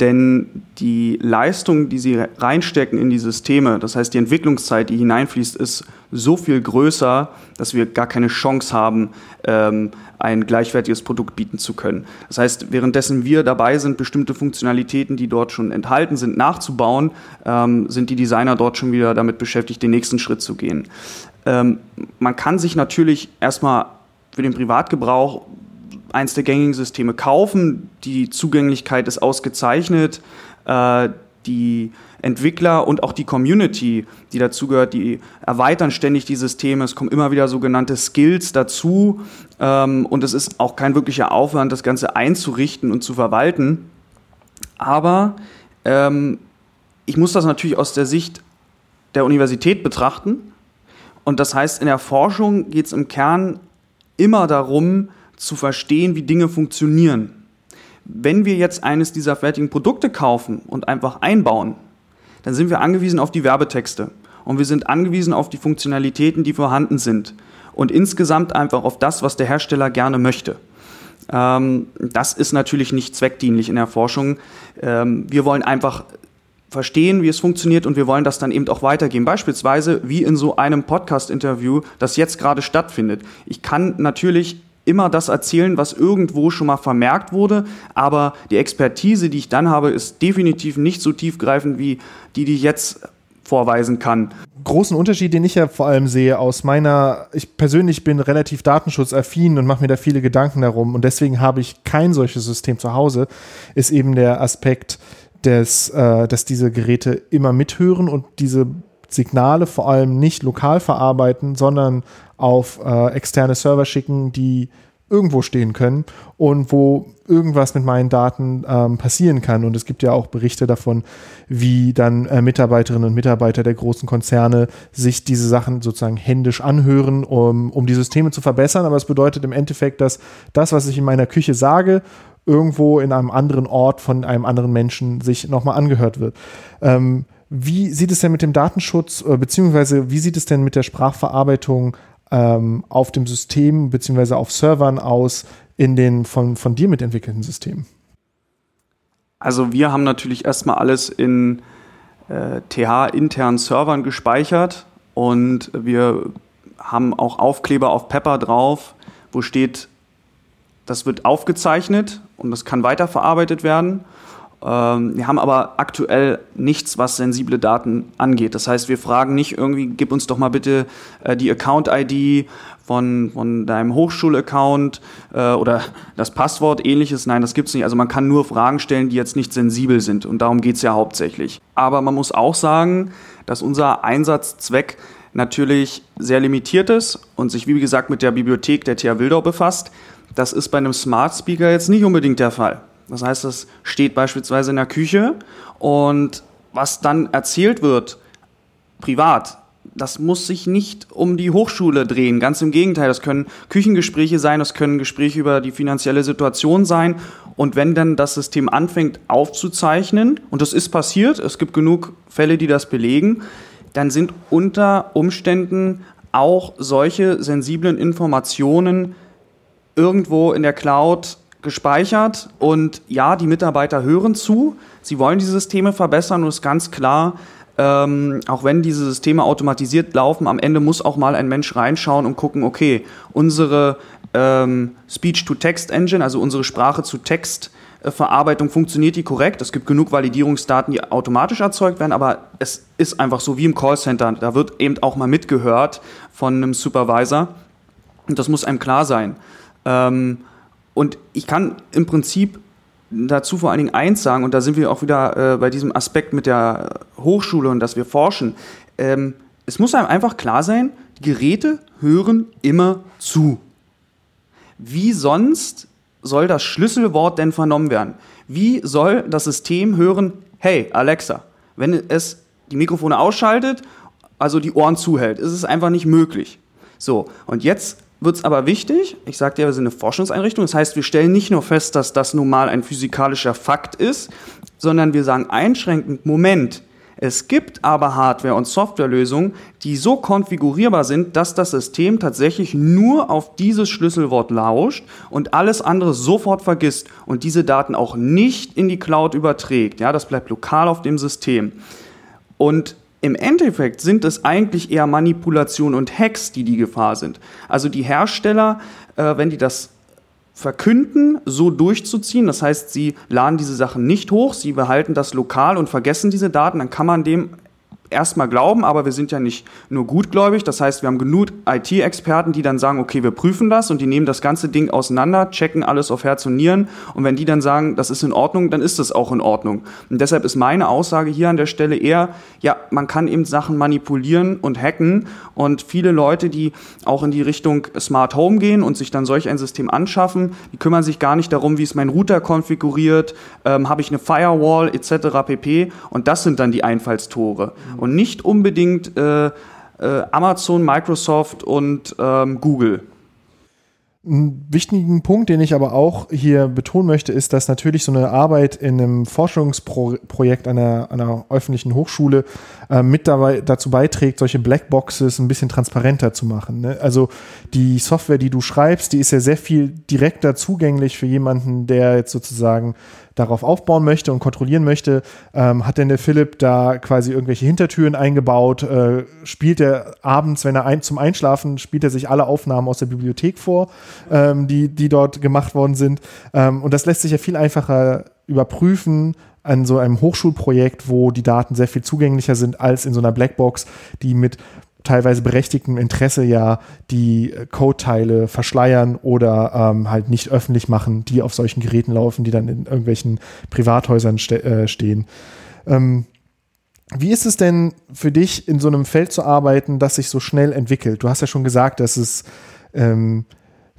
Denn die Leistung, die sie reinstecken in die Systeme, das heißt die Entwicklungszeit, die hineinfließt, ist so viel größer, dass wir gar keine Chance haben, ähm, ein gleichwertiges Produkt bieten zu können. Das heißt, währenddessen wir dabei sind, bestimmte Funktionalitäten, die dort schon enthalten sind, nachzubauen, ähm, sind die Designer dort schon wieder damit beschäftigt, den nächsten Schritt zu gehen. Ähm, man kann sich natürlich erstmal für den Privatgebrauch eins der gängigen Systeme kaufen. Die Zugänglichkeit ist ausgezeichnet. Äh, die Entwickler und auch die Community, die dazugehört, die erweitern ständig die Systeme. Es kommen immer wieder sogenannte Skills dazu. Ähm, und es ist auch kein wirklicher Aufwand, das Ganze einzurichten und zu verwalten. Aber ähm, ich muss das natürlich aus der Sicht der Universität betrachten. Und das heißt, in der Forschung geht es im Kern immer darum, zu verstehen, wie Dinge funktionieren. Wenn wir jetzt eines dieser fertigen Produkte kaufen und einfach einbauen, dann sind wir angewiesen auf die Werbetexte und wir sind angewiesen auf die Funktionalitäten, die vorhanden sind und insgesamt einfach auf das, was der Hersteller gerne möchte. Ähm, das ist natürlich nicht zweckdienlich in der Forschung. Ähm, wir wollen einfach verstehen, wie es funktioniert und wir wollen das dann eben auch weitergeben. Beispielsweise wie in so einem Podcast-Interview, das jetzt gerade stattfindet. Ich kann natürlich immer das erzählen, was irgendwo schon mal vermerkt wurde, aber die Expertise, die ich dann habe, ist definitiv nicht so tiefgreifend wie die, die ich jetzt vorweisen kann. Großen Unterschied, den ich ja vor allem sehe aus meiner, ich persönlich bin relativ datenschutzaffin und mache mir da viele Gedanken darum und deswegen habe ich kein solches System zu Hause, ist eben der Aspekt, des, äh, dass diese Geräte immer mithören und diese Signale vor allem nicht lokal verarbeiten, sondern auf äh, externe Server schicken, die irgendwo stehen können und wo irgendwas mit meinen Daten ähm, passieren kann. Und es gibt ja auch Berichte davon, wie dann äh, Mitarbeiterinnen und Mitarbeiter der großen Konzerne sich diese Sachen sozusagen händisch anhören, um, um die Systeme zu verbessern. Aber es bedeutet im Endeffekt, dass das, was ich in meiner Küche sage, irgendwo in einem anderen Ort von einem anderen Menschen sich nochmal angehört wird. Ähm, wie sieht es denn mit dem Datenschutz, äh, beziehungsweise wie sieht es denn mit der Sprachverarbeitung ähm, auf dem System, beziehungsweise auf Servern aus in den von, von dir mitentwickelten Systemen? Also wir haben natürlich erstmal alles in äh, TH-internen Servern gespeichert und wir haben auch Aufkleber auf Pepper drauf, wo steht, das wird aufgezeichnet und das kann weiterverarbeitet werden. Ähm, wir haben aber aktuell nichts, was sensible Daten angeht. Das heißt, wir fragen nicht irgendwie, gib uns doch mal bitte äh, die Account-ID von, von deinem Hochschulaccount äh, oder das Passwort, ähnliches. Nein, das gibt es nicht. Also man kann nur Fragen stellen, die jetzt nicht sensibel sind. Und darum geht es ja hauptsächlich. Aber man muss auch sagen, dass unser Einsatzzweck natürlich sehr limitiert ist und sich, wie gesagt, mit der Bibliothek der TH Wildau befasst. Das ist bei einem Smart Speaker jetzt nicht unbedingt der Fall. Das heißt, das steht beispielsweise in der Küche und was dann erzählt wird, privat, das muss sich nicht um die Hochschule drehen. Ganz im Gegenteil, das können Küchengespräche sein, das können Gespräche über die finanzielle Situation sein. Und wenn dann das System anfängt aufzuzeichnen, und das ist passiert, es gibt genug Fälle, die das belegen, dann sind unter Umständen auch solche sensiblen Informationen irgendwo in der Cloud gespeichert und ja, die Mitarbeiter hören zu, sie wollen die Systeme verbessern und es ist ganz klar, ähm, auch wenn diese Systeme automatisiert laufen, am Ende muss auch mal ein Mensch reinschauen und gucken, okay, unsere ähm, Speech-to-Text-Engine, also unsere Sprache zu Text, Verarbeitung funktioniert die korrekt. Es gibt genug Validierungsdaten, die automatisch erzeugt werden, aber es ist einfach so wie im Callcenter. Da wird eben auch mal mitgehört von einem Supervisor. Und das muss einem klar sein. Ähm, und ich kann im Prinzip dazu vor allen Dingen eins sagen, und da sind wir auch wieder äh, bei diesem Aspekt mit der Hochschule und dass wir forschen. Ähm, es muss einem einfach klar sein, Geräte hören immer zu. Wie sonst soll das Schlüsselwort denn vernommen werden? Wie soll das System hören, hey Alexa, wenn es die Mikrofone ausschaltet also die Ohren zuhält. Es ist einfach nicht möglich. So, und jetzt wird es aber wichtig, ich sagte ja, wir sind eine Forschungseinrichtung, das heißt, wir stellen nicht nur fest, dass das nun mal ein physikalischer Fakt ist, sondern wir sagen einschränkend, Moment, es gibt aber Hardware- und Softwarelösungen, die so konfigurierbar sind, dass das System tatsächlich nur auf dieses Schlüsselwort lauscht und alles andere sofort vergisst und diese Daten auch nicht in die Cloud überträgt. Ja, das bleibt lokal auf dem System. Und im Endeffekt sind es eigentlich eher Manipulation und Hacks, die die Gefahr sind. Also die Hersteller, äh, wenn die das verkünden, so durchzuziehen. Das heißt, sie laden diese Sachen nicht hoch, sie behalten das lokal und vergessen diese Daten, dann kann man dem erstmal glauben, aber wir sind ja nicht nur gutgläubig. Das heißt, wir haben genug IT-Experten, die dann sagen, okay, wir prüfen das und die nehmen das ganze Ding auseinander, checken alles auf Herz und Nieren. Und wenn die dann sagen, das ist in Ordnung, dann ist das auch in Ordnung. Und deshalb ist meine Aussage hier an der Stelle eher, ja, man kann eben Sachen manipulieren und hacken. Und viele Leute, die auch in die Richtung Smart Home gehen und sich dann solch ein System anschaffen, die kümmern sich gar nicht darum, wie ist mein Router konfiguriert, ähm, habe ich eine Firewall etc. pp. Und das sind dann die Einfallstore und nicht unbedingt äh, äh, Amazon, Microsoft und ähm, Google. Ein wichtigen Punkt, den ich aber auch hier betonen möchte, ist, dass natürlich so eine Arbeit in einem Forschungsprojekt einer, einer öffentlichen Hochschule äh, mit dabei, dazu beiträgt, solche Blackboxes ein bisschen transparenter zu machen. Ne? Also die Software, die du schreibst, die ist ja sehr viel direkter zugänglich für jemanden, der jetzt sozusagen darauf aufbauen möchte und kontrollieren möchte, ähm, hat denn der Philipp da quasi irgendwelche Hintertüren eingebaut? Äh, spielt er abends, wenn er ein, zum Einschlafen, spielt er sich alle Aufnahmen aus der Bibliothek vor, ähm, die, die dort gemacht worden sind? Ähm, und das lässt sich ja viel einfacher überprüfen an so einem Hochschulprojekt, wo die Daten sehr viel zugänglicher sind als in so einer Blackbox, die mit teilweise berechtigtem Interesse ja die Code-Teile verschleiern oder ähm, halt nicht öffentlich machen, die auf solchen Geräten laufen, die dann in irgendwelchen Privathäusern ste äh, stehen. Ähm, wie ist es denn für dich, in so einem Feld zu arbeiten, das sich so schnell entwickelt? Du hast ja schon gesagt, dass es ähm,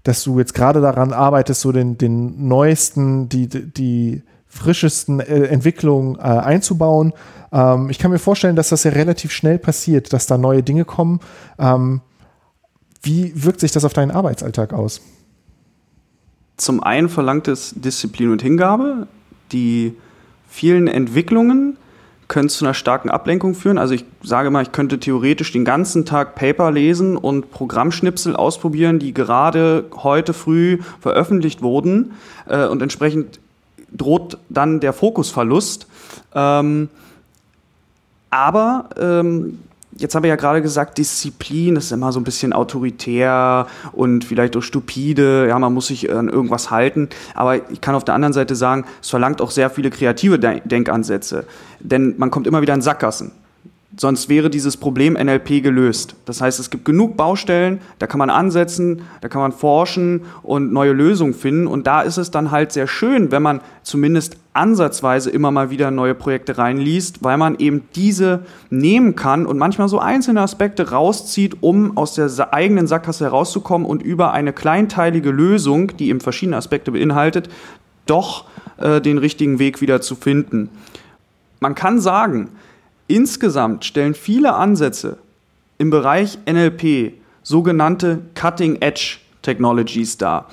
dass du jetzt gerade daran arbeitest, so den, den neuesten, die, die frischesten äh, Entwicklungen äh, einzubauen. Ähm, ich kann mir vorstellen, dass das ja relativ schnell passiert, dass da neue Dinge kommen. Ähm, wie wirkt sich das auf deinen Arbeitsalltag aus? Zum einen verlangt es Disziplin und Hingabe. Die vielen Entwicklungen können zu einer starken Ablenkung führen. Also ich sage mal, ich könnte theoretisch den ganzen Tag Paper lesen und Programmschnipsel ausprobieren, die gerade heute früh veröffentlicht wurden. Äh, und entsprechend droht dann der Fokusverlust. Ähm, aber ähm, jetzt habe ich ja gerade gesagt, Disziplin ist immer so ein bisschen autoritär und vielleicht auch stupide. Ja, man muss sich an irgendwas halten. Aber ich kann auf der anderen Seite sagen, es verlangt auch sehr viele kreative Denkansätze. Denn man kommt immer wieder in Sackgassen. Sonst wäre dieses Problem NLP gelöst. Das heißt, es gibt genug Baustellen, da kann man ansetzen, da kann man forschen und neue Lösungen finden. Und da ist es dann halt sehr schön, wenn man zumindest ansatzweise immer mal wieder neue Projekte reinliest, weil man eben diese nehmen kann und manchmal so einzelne Aspekte rauszieht, um aus der eigenen Sackgasse herauszukommen und über eine kleinteilige Lösung, die eben verschiedene Aspekte beinhaltet, doch äh, den richtigen Weg wieder zu finden. Man kann sagen, Insgesamt stellen viele Ansätze im Bereich NLP sogenannte Cutting Edge Technologies dar.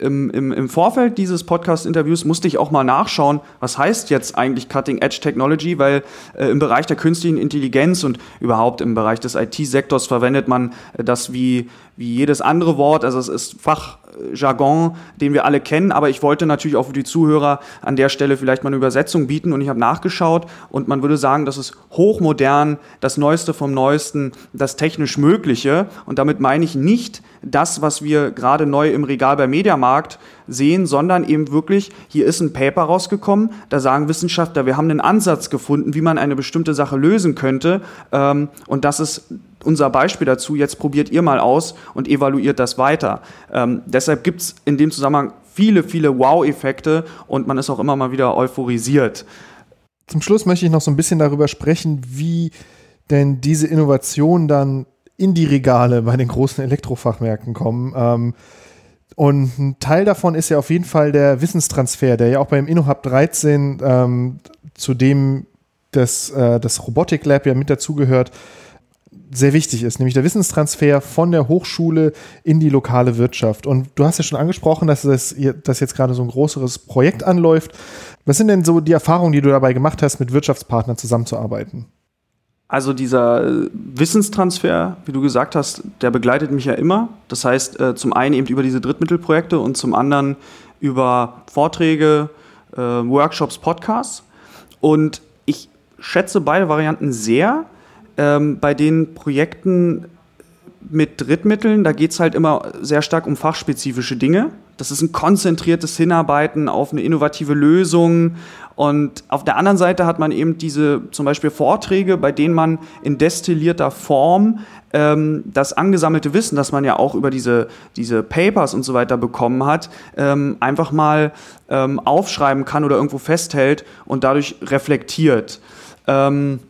Im, im, im Vorfeld dieses Podcast-Interviews musste ich auch mal nachschauen, was heißt jetzt eigentlich Cutting Edge Technology, weil äh, im Bereich der künstlichen Intelligenz und überhaupt im Bereich des IT-Sektors verwendet man äh, das wie, wie jedes andere Wort. Also es ist Fach, Jargon, den wir alle kennen, aber ich wollte natürlich auch für die Zuhörer an der Stelle vielleicht mal eine Übersetzung bieten und ich habe nachgeschaut und man würde sagen, das ist hochmodern, das Neueste vom Neuesten, das technisch Mögliche und damit meine ich nicht das, was wir gerade neu im Regal bei Mediamarkt sehen, sondern eben wirklich, hier ist ein Paper rausgekommen, da sagen Wissenschaftler, wir haben einen Ansatz gefunden, wie man eine bestimmte Sache lösen könnte ähm, und das ist unser Beispiel dazu, jetzt probiert ihr mal aus und evaluiert das weiter. Ähm, deshalb gibt es in dem Zusammenhang viele, viele Wow-Effekte und man ist auch immer mal wieder euphorisiert. Zum Schluss möchte ich noch so ein bisschen darüber sprechen, wie denn diese Innovationen dann in die Regale bei den großen Elektrofachmärkten kommen. Ähm, und ein Teil davon ist ja auf jeden Fall der Wissenstransfer, der ja auch beim InnoHub 13, ähm, zu dem das, äh, das Robotik Lab ja mit dazugehört, sehr wichtig ist, nämlich der Wissenstransfer von der Hochschule in die lokale Wirtschaft. Und du hast ja schon angesprochen, dass das, dass jetzt gerade so ein größeres Projekt anläuft. Was sind denn so die Erfahrungen, die du dabei gemacht hast, mit Wirtschaftspartnern zusammenzuarbeiten? Also dieser äh, Wissenstransfer, wie du gesagt hast, der begleitet mich ja immer. Das heißt, äh, zum einen eben über diese Drittmittelprojekte und zum anderen über Vorträge, äh, Workshops, Podcasts. Und ich schätze beide Varianten sehr. Ähm, bei den Projekten mit Drittmitteln, da geht es halt immer sehr stark um fachspezifische Dinge. Das ist ein konzentriertes Hinarbeiten auf eine innovative Lösung. Und auf der anderen Seite hat man eben diese zum Beispiel Vorträge, bei denen man in destillierter Form ähm, das angesammelte Wissen, das man ja auch über diese, diese Papers und so weiter bekommen hat, ähm, einfach mal ähm, aufschreiben kann oder irgendwo festhält und dadurch reflektiert. Ähm,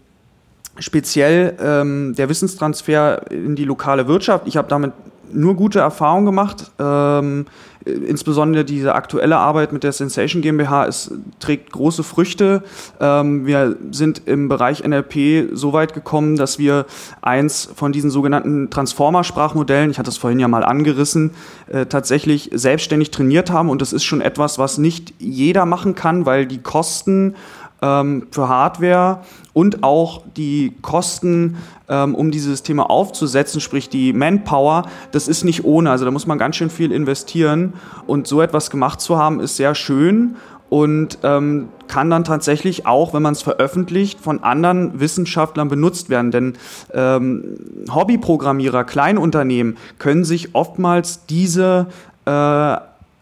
speziell ähm, der Wissenstransfer in die lokale Wirtschaft. Ich habe damit nur gute Erfahrungen gemacht. Ähm, insbesondere diese aktuelle Arbeit mit der Sensation GmbH ist, trägt große Früchte. Ähm, wir sind im Bereich NLP so weit gekommen, dass wir eins von diesen sogenannten Transformer-Sprachmodellen, ich hatte es vorhin ja mal angerissen, äh, tatsächlich selbstständig trainiert haben. Und das ist schon etwas, was nicht jeder machen kann, weil die Kosten ähm, für Hardware und auch die Kosten, ähm, um dieses Thema aufzusetzen, sprich die Manpower, das ist nicht ohne. Also da muss man ganz schön viel investieren. Und so etwas gemacht zu haben, ist sehr schön und ähm, kann dann tatsächlich auch, wenn man es veröffentlicht, von anderen Wissenschaftlern benutzt werden. Denn ähm, Hobbyprogrammierer, Kleinunternehmen können sich oftmals diese äh,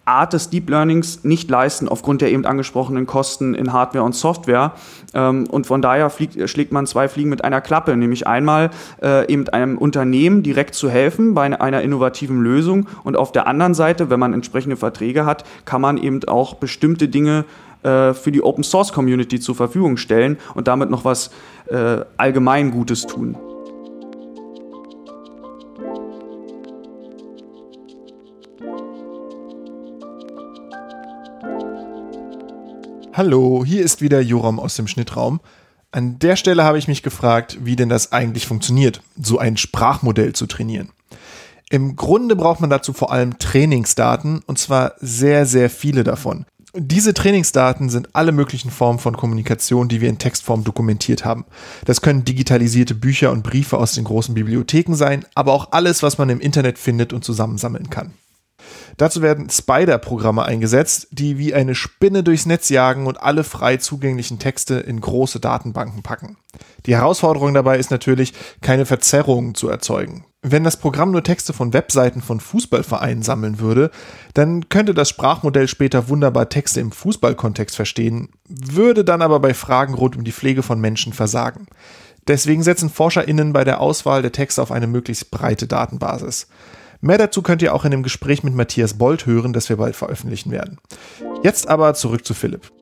Art des Deep Learnings nicht leisten aufgrund der eben angesprochenen Kosten in Hardware und Software. Ähm, und von daher fliegt, schlägt man zwei Fliegen mit einer Klappe, nämlich einmal äh, eben einem Unternehmen direkt zu helfen bei einer innovativen Lösung und auf der anderen Seite, wenn man entsprechende Verträge hat, kann man eben auch bestimmte Dinge äh, für die Open Source Community zur Verfügung stellen und damit noch was äh, allgemein Gutes tun. Hallo, hier ist wieder Joram aus dem Schnittraum. An der Stelle habe ich mich gefragt, wie denn das eigentlich funktioniert, so ein Sprachmodell zu trainieren. Im Grunde braucht man dazu vor allem Trainingsdaten und zwar sehr, sehr viele davon. Diese Trainingsdaten sind alle möglichen Formen von Kommunikation, die wir in Textform dokumentiert haben. Das können digitalisierte Bücher und Briefe aus den großen Bibliotheken sein, aber auch alles, was man im Internet findet und zusammensammeln kann. Dazu werden Spider-Programme eingesetzt, die wie eine Spinne durchs Netz jagen und alle frei zugänglichen Texte in große Datenbanken packen. Die Herausforderung dabei ist natürlich, keine Verzerrungen zu erzeugen. Wenn das Programm nur Texte von Webseiten von Fußballvereinen sammeln würde, dann könnte das Sprachmodell später wunderbar Texte im Fußballkontext verstehen, würde dann aber bei Fragen rund um die Pflege von Menschen versagen. Deswegen setzen ForscherInnen bei der Auswahl der Texte auf eine möglichst breite Datenbasis. Mehr dazu könnt ihr auch in dem Gespräch mit Matthias Bold hören, das wir bald veröffentlichen werden. Jetzt aber zurück zu Philipp.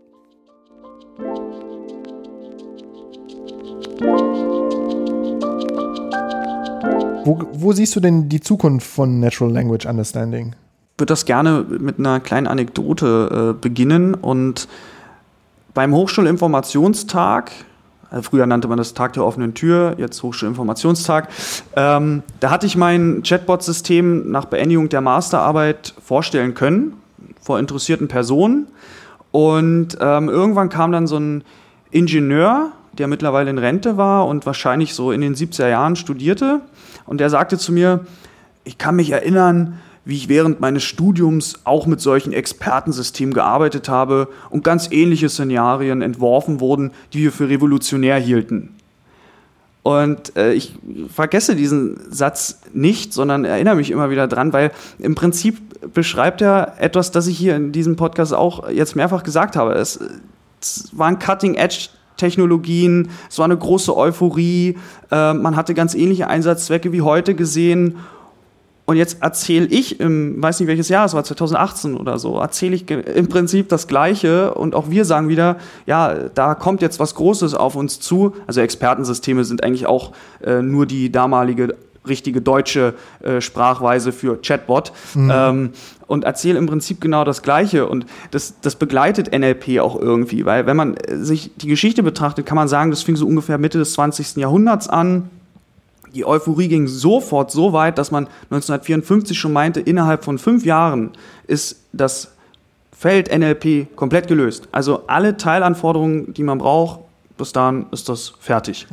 Wo, wo, siehst du denn die Zukunft von Natural Language Understanding? Ich würde das gerne mit einer kleinen Anekdote äh, beginnen. Und beim Hochschulinformationstag früher nannte man das Tag der offenen Tür, jetzt Hochschulinformationstag. Ähm, da hatte ich mein Chatbot-System nach Beendigung der Masterarbeit vorstellen können vor interessierten Personen. Und ähm, irgendwann kam dann so ein Ingenieur, der mittlerweile in Rente war und wahrscheinlich so in den 70er Jahren studierte. Und der sagte zu mir, ich kann mich erinnern, wie ich während meines Studiums auch mit solchen Expertensystemen gearbeitet habe und ganz ähnliche Szenarien entworfen wurden, die wir für revolutionär hielten. Und äh, ich vergesse diesen Satz nicht, sondern erinnere mich immer wieder dran, weil im Prinzip beschreibt er etwas, das ich hier in diesem Podcast auch jetzt mehrfach gesagt habe. Es, es waren Cutting-Edge-Technologien, es war eine große Euphorie, äh, man hatte ganz ähnliche Einsatzzwecke wie heute gesehen und jetzt erzähle ich im, weiß nicht welches Jahr, es war 2018 oder so, erzähle ich im Prinzip das Gleiche und auch wir sagen wieder, ja, da kommt jetzt was Großes auf uns zu. Also Expertensysteme sind eigentlich auch äh, nur die damalige richtige deutsche äh, Sprachweise für Chatbot. Mhm. Ähm, und erzähle im Prinzip genau das Gleiche. Und das, das begleitet NLP auch irgendwie, weil wenn man sich die Geschichte betrachtet, kann man sagen, das fing so ungefähr Mitte des 20. Jahrhunderts an die Euphorie ging sofort so weit, dass man 1954 schon meinte, innerhalb von fünf Jahren ist das Feld NLP komplett gelöst. Also alle Teilanforderungen, die man braucht, bis dahin ist das fertig.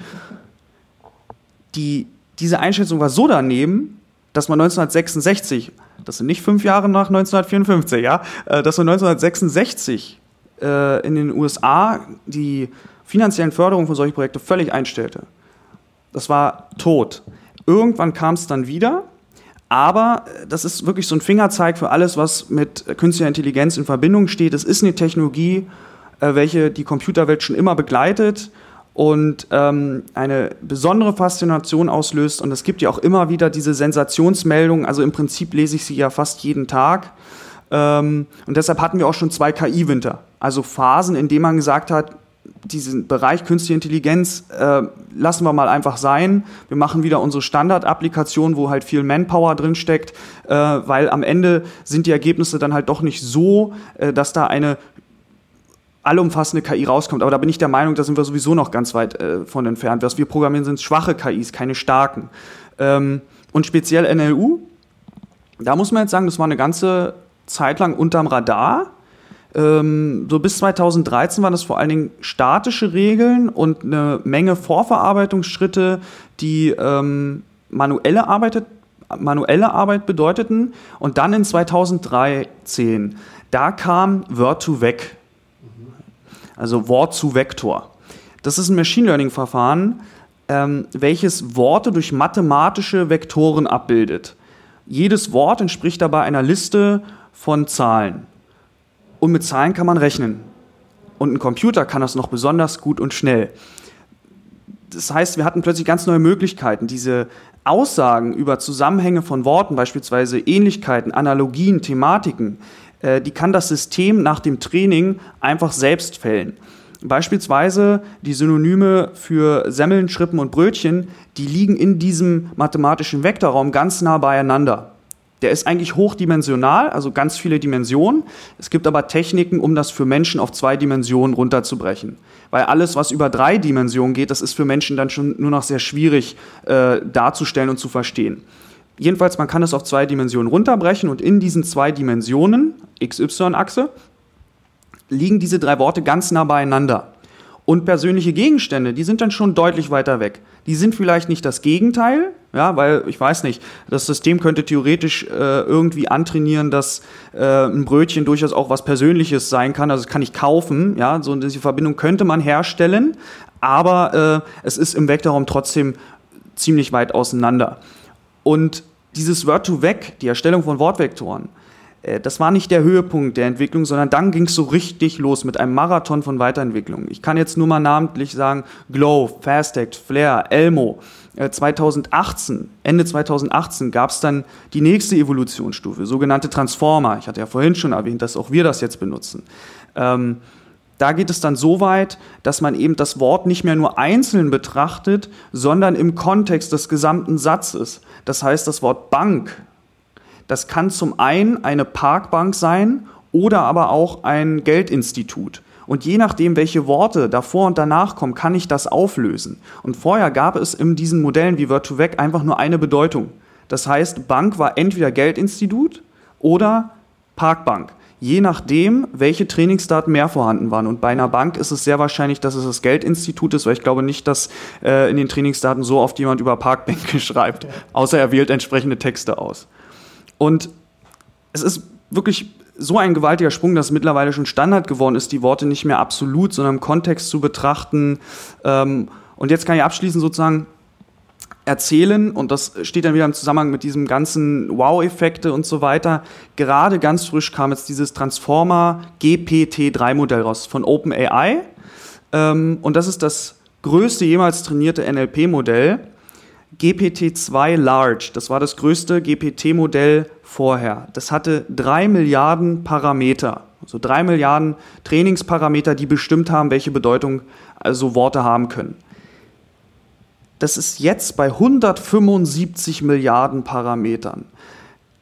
Die, diese Einschätzung war so daneben, dass man 1966, das sind nicht fünf Jahre nach 1954, ja, äh, dass man 1966 äh, in den USA die finanziellen Förderungen von solchen Projekten völlig einstellte. Das war tot. Irgendwann kam es dann wieder aber äh, das ist wirklich so ein Fingerzeig für alles, was mit künstlicher Intelligenz in Verbindung steht. Es ist eine Technologie, äh, welche die Computerwelt schon immer begleitet und ähm, eine besondere Faszination auslöst. Und es gibt ja auch immer wieder diese Sensationsmeldungen. Also im Prinzip lese ich sie ja fast jeden Tag. Ähm, und deshalb hatten wir auch schon zwei KI-Winter. Also Phasen, in denen man gesagt hat, diesen Bereich künstliche Intelligenz äh, lassen wir mal einfach sein. Wir machen wieder unsere Standard-Applikation, wo halt viel Manpower drin steckt, äh, weil am Ende sind die Ergebnisse dann halt doch nicht so, äh, dass da eine allumfassende KI rauskommt. Aber da bin ich der Meinung, da sind wir sowieso noch ganz weit äh, von entfernt. Was wir programmieren, sind schwache KIs, keine starken. Ähm, und speziell NLU, da muss man jetzt sagen, das war eine ganze Zeit lang unterm Radar ähm, so bis 2013 waren das vor allen Dingen statische Regeln und eine Menge Vorverarbeitungsschritte, die ähm, manuelle, Arbeit, manuelle Arbeit bedeuteten. Und dann in 2013, da kam Word2Vec, also Wort zu Vektor. Das ist ein Machine Learning-Verfahren, ähm, welches Worte durch mathematische Vektoren abbildet. Jedes Wort entspricht dabei einer Liste von Zahlen. Und mit Zahlen kann man rechnen. Und ein Computer kann das noch besonders gut und schnell. Das heißt, wir hatten plötzlich ganz neue Möglichkeiten, diese Aussagen über Zusammenhänge von Worten, beispielsweise Ähnlichkeiten, Analogien, Thematiken, äh, die kann das System nach dem Training einfach selbst fällen. Beispielsweise die Synonyme für Semmeln, Schrippen und Brötchen, die liegen in diesem mathematischen Vektorraum ganz nah beieinander. Der ist eigentlich hochdimensional, also ganz viele Dimensionen. Es gibt aber Techniken, um das für Menschen auf zwei Dimensionen runterzubrechen. Weil alles, was über drei Dimensionen geht, das ist für Menschen dann schon nur noch sehr schwierig äh, darzustellen und zu verstehen. Jedenfalls, man kann es auf zwei Dimensionen runterbrechen und in diesen zwei Dimensionen, XY-Achse, liegen diese drei Worte ganz nah beieinander. Und persönliche Gegenstände, die sind dann schon deutlich weiter weg. Die sind vielleicht nicht das Gegenteil, ja, weil ich weiß nicht, das System könnte theoretisch äh, irgendwie antrainieren, dass äh, ein Brötchen durchaus auch was Persönliches sein kann. Also das kann ich kaufen, ja, so diese Verbindung könnte man herstellen, aber äh, es ist im Vektorraum trotzdem ziemlich weit auseinander. Und dieses Word-to-Vec, die Erstellung von Wortvektoren, das war nicht der Höhepunkt der Entwicklung, sondern dann ging es so richtig los mit einem Marathon von Weiterentwicklung. Ich kann jetzt nur mal namentlich sagen, Glow, Fastact, Flare, Elmo. 2018, äh, Ende 2018 gab es dann die nächste Evolutionsstufe, sogenannte Transformer. Ich hatte ja vorhin schon erwähnt, dass auch wir das jetzt benutzen. Ähm, da geht es dann so weit, dass man eben das Wort nicht mehr nur einzeln betrachtet, sondern im Kontext des gesamten Satzes. Das heißt, das Wort Bank das kann zum einen eine Parkbank sein oder aber auch ein Geldinstitut. Und je nachdem, welche Worte davor und danach kommen, kann ich das auflösen. Und vorher gab es in diesen Modellen wie Word2Vec einfach nur eine Bedeutung. Das heißt, Bank war entweder Geldinstitut oder Parkbank. Je nachdem, welche Trainingsdaten mehr vorhanden waren. Und bei einer Bank ist es sehr wahrscheinlich, dass es das Geldinstitut ist, weil ich glaube nicht, dass äh, in den Trainingsdaten so oft jemand über Parkbänke schreibt, außer er wählt entsprechende Texte aus. Und es ist wirklich so ein gewaltiger Sprung, dass es mittlerweile schon Standard geworden ist, die Worte nicht mehr absolut, sondern im Kontext zu betrachten. Ähm, und jetzt kann ich abschließend sozusagen erzählen, und das steht dann wieder im Zusammenhang mit diesem ganzen Wow-Effekte und so weiter. Gerade ganz frisch kam jetzt dieses Transformer GPT-3-Modell raus von OpenAI. Ähm, und das ist das größte jemals trainierte NLP-Modell. GPT-2 Large, das war das größte GPT-Modell vorher. Das hatte drei Milliarden Parameter, also drei Milliarden Trainingsparameter, die bestimmt haben, welche Bedeutung also Worte haben können. Das ist jetzt bei 175 Milliarden Parametern.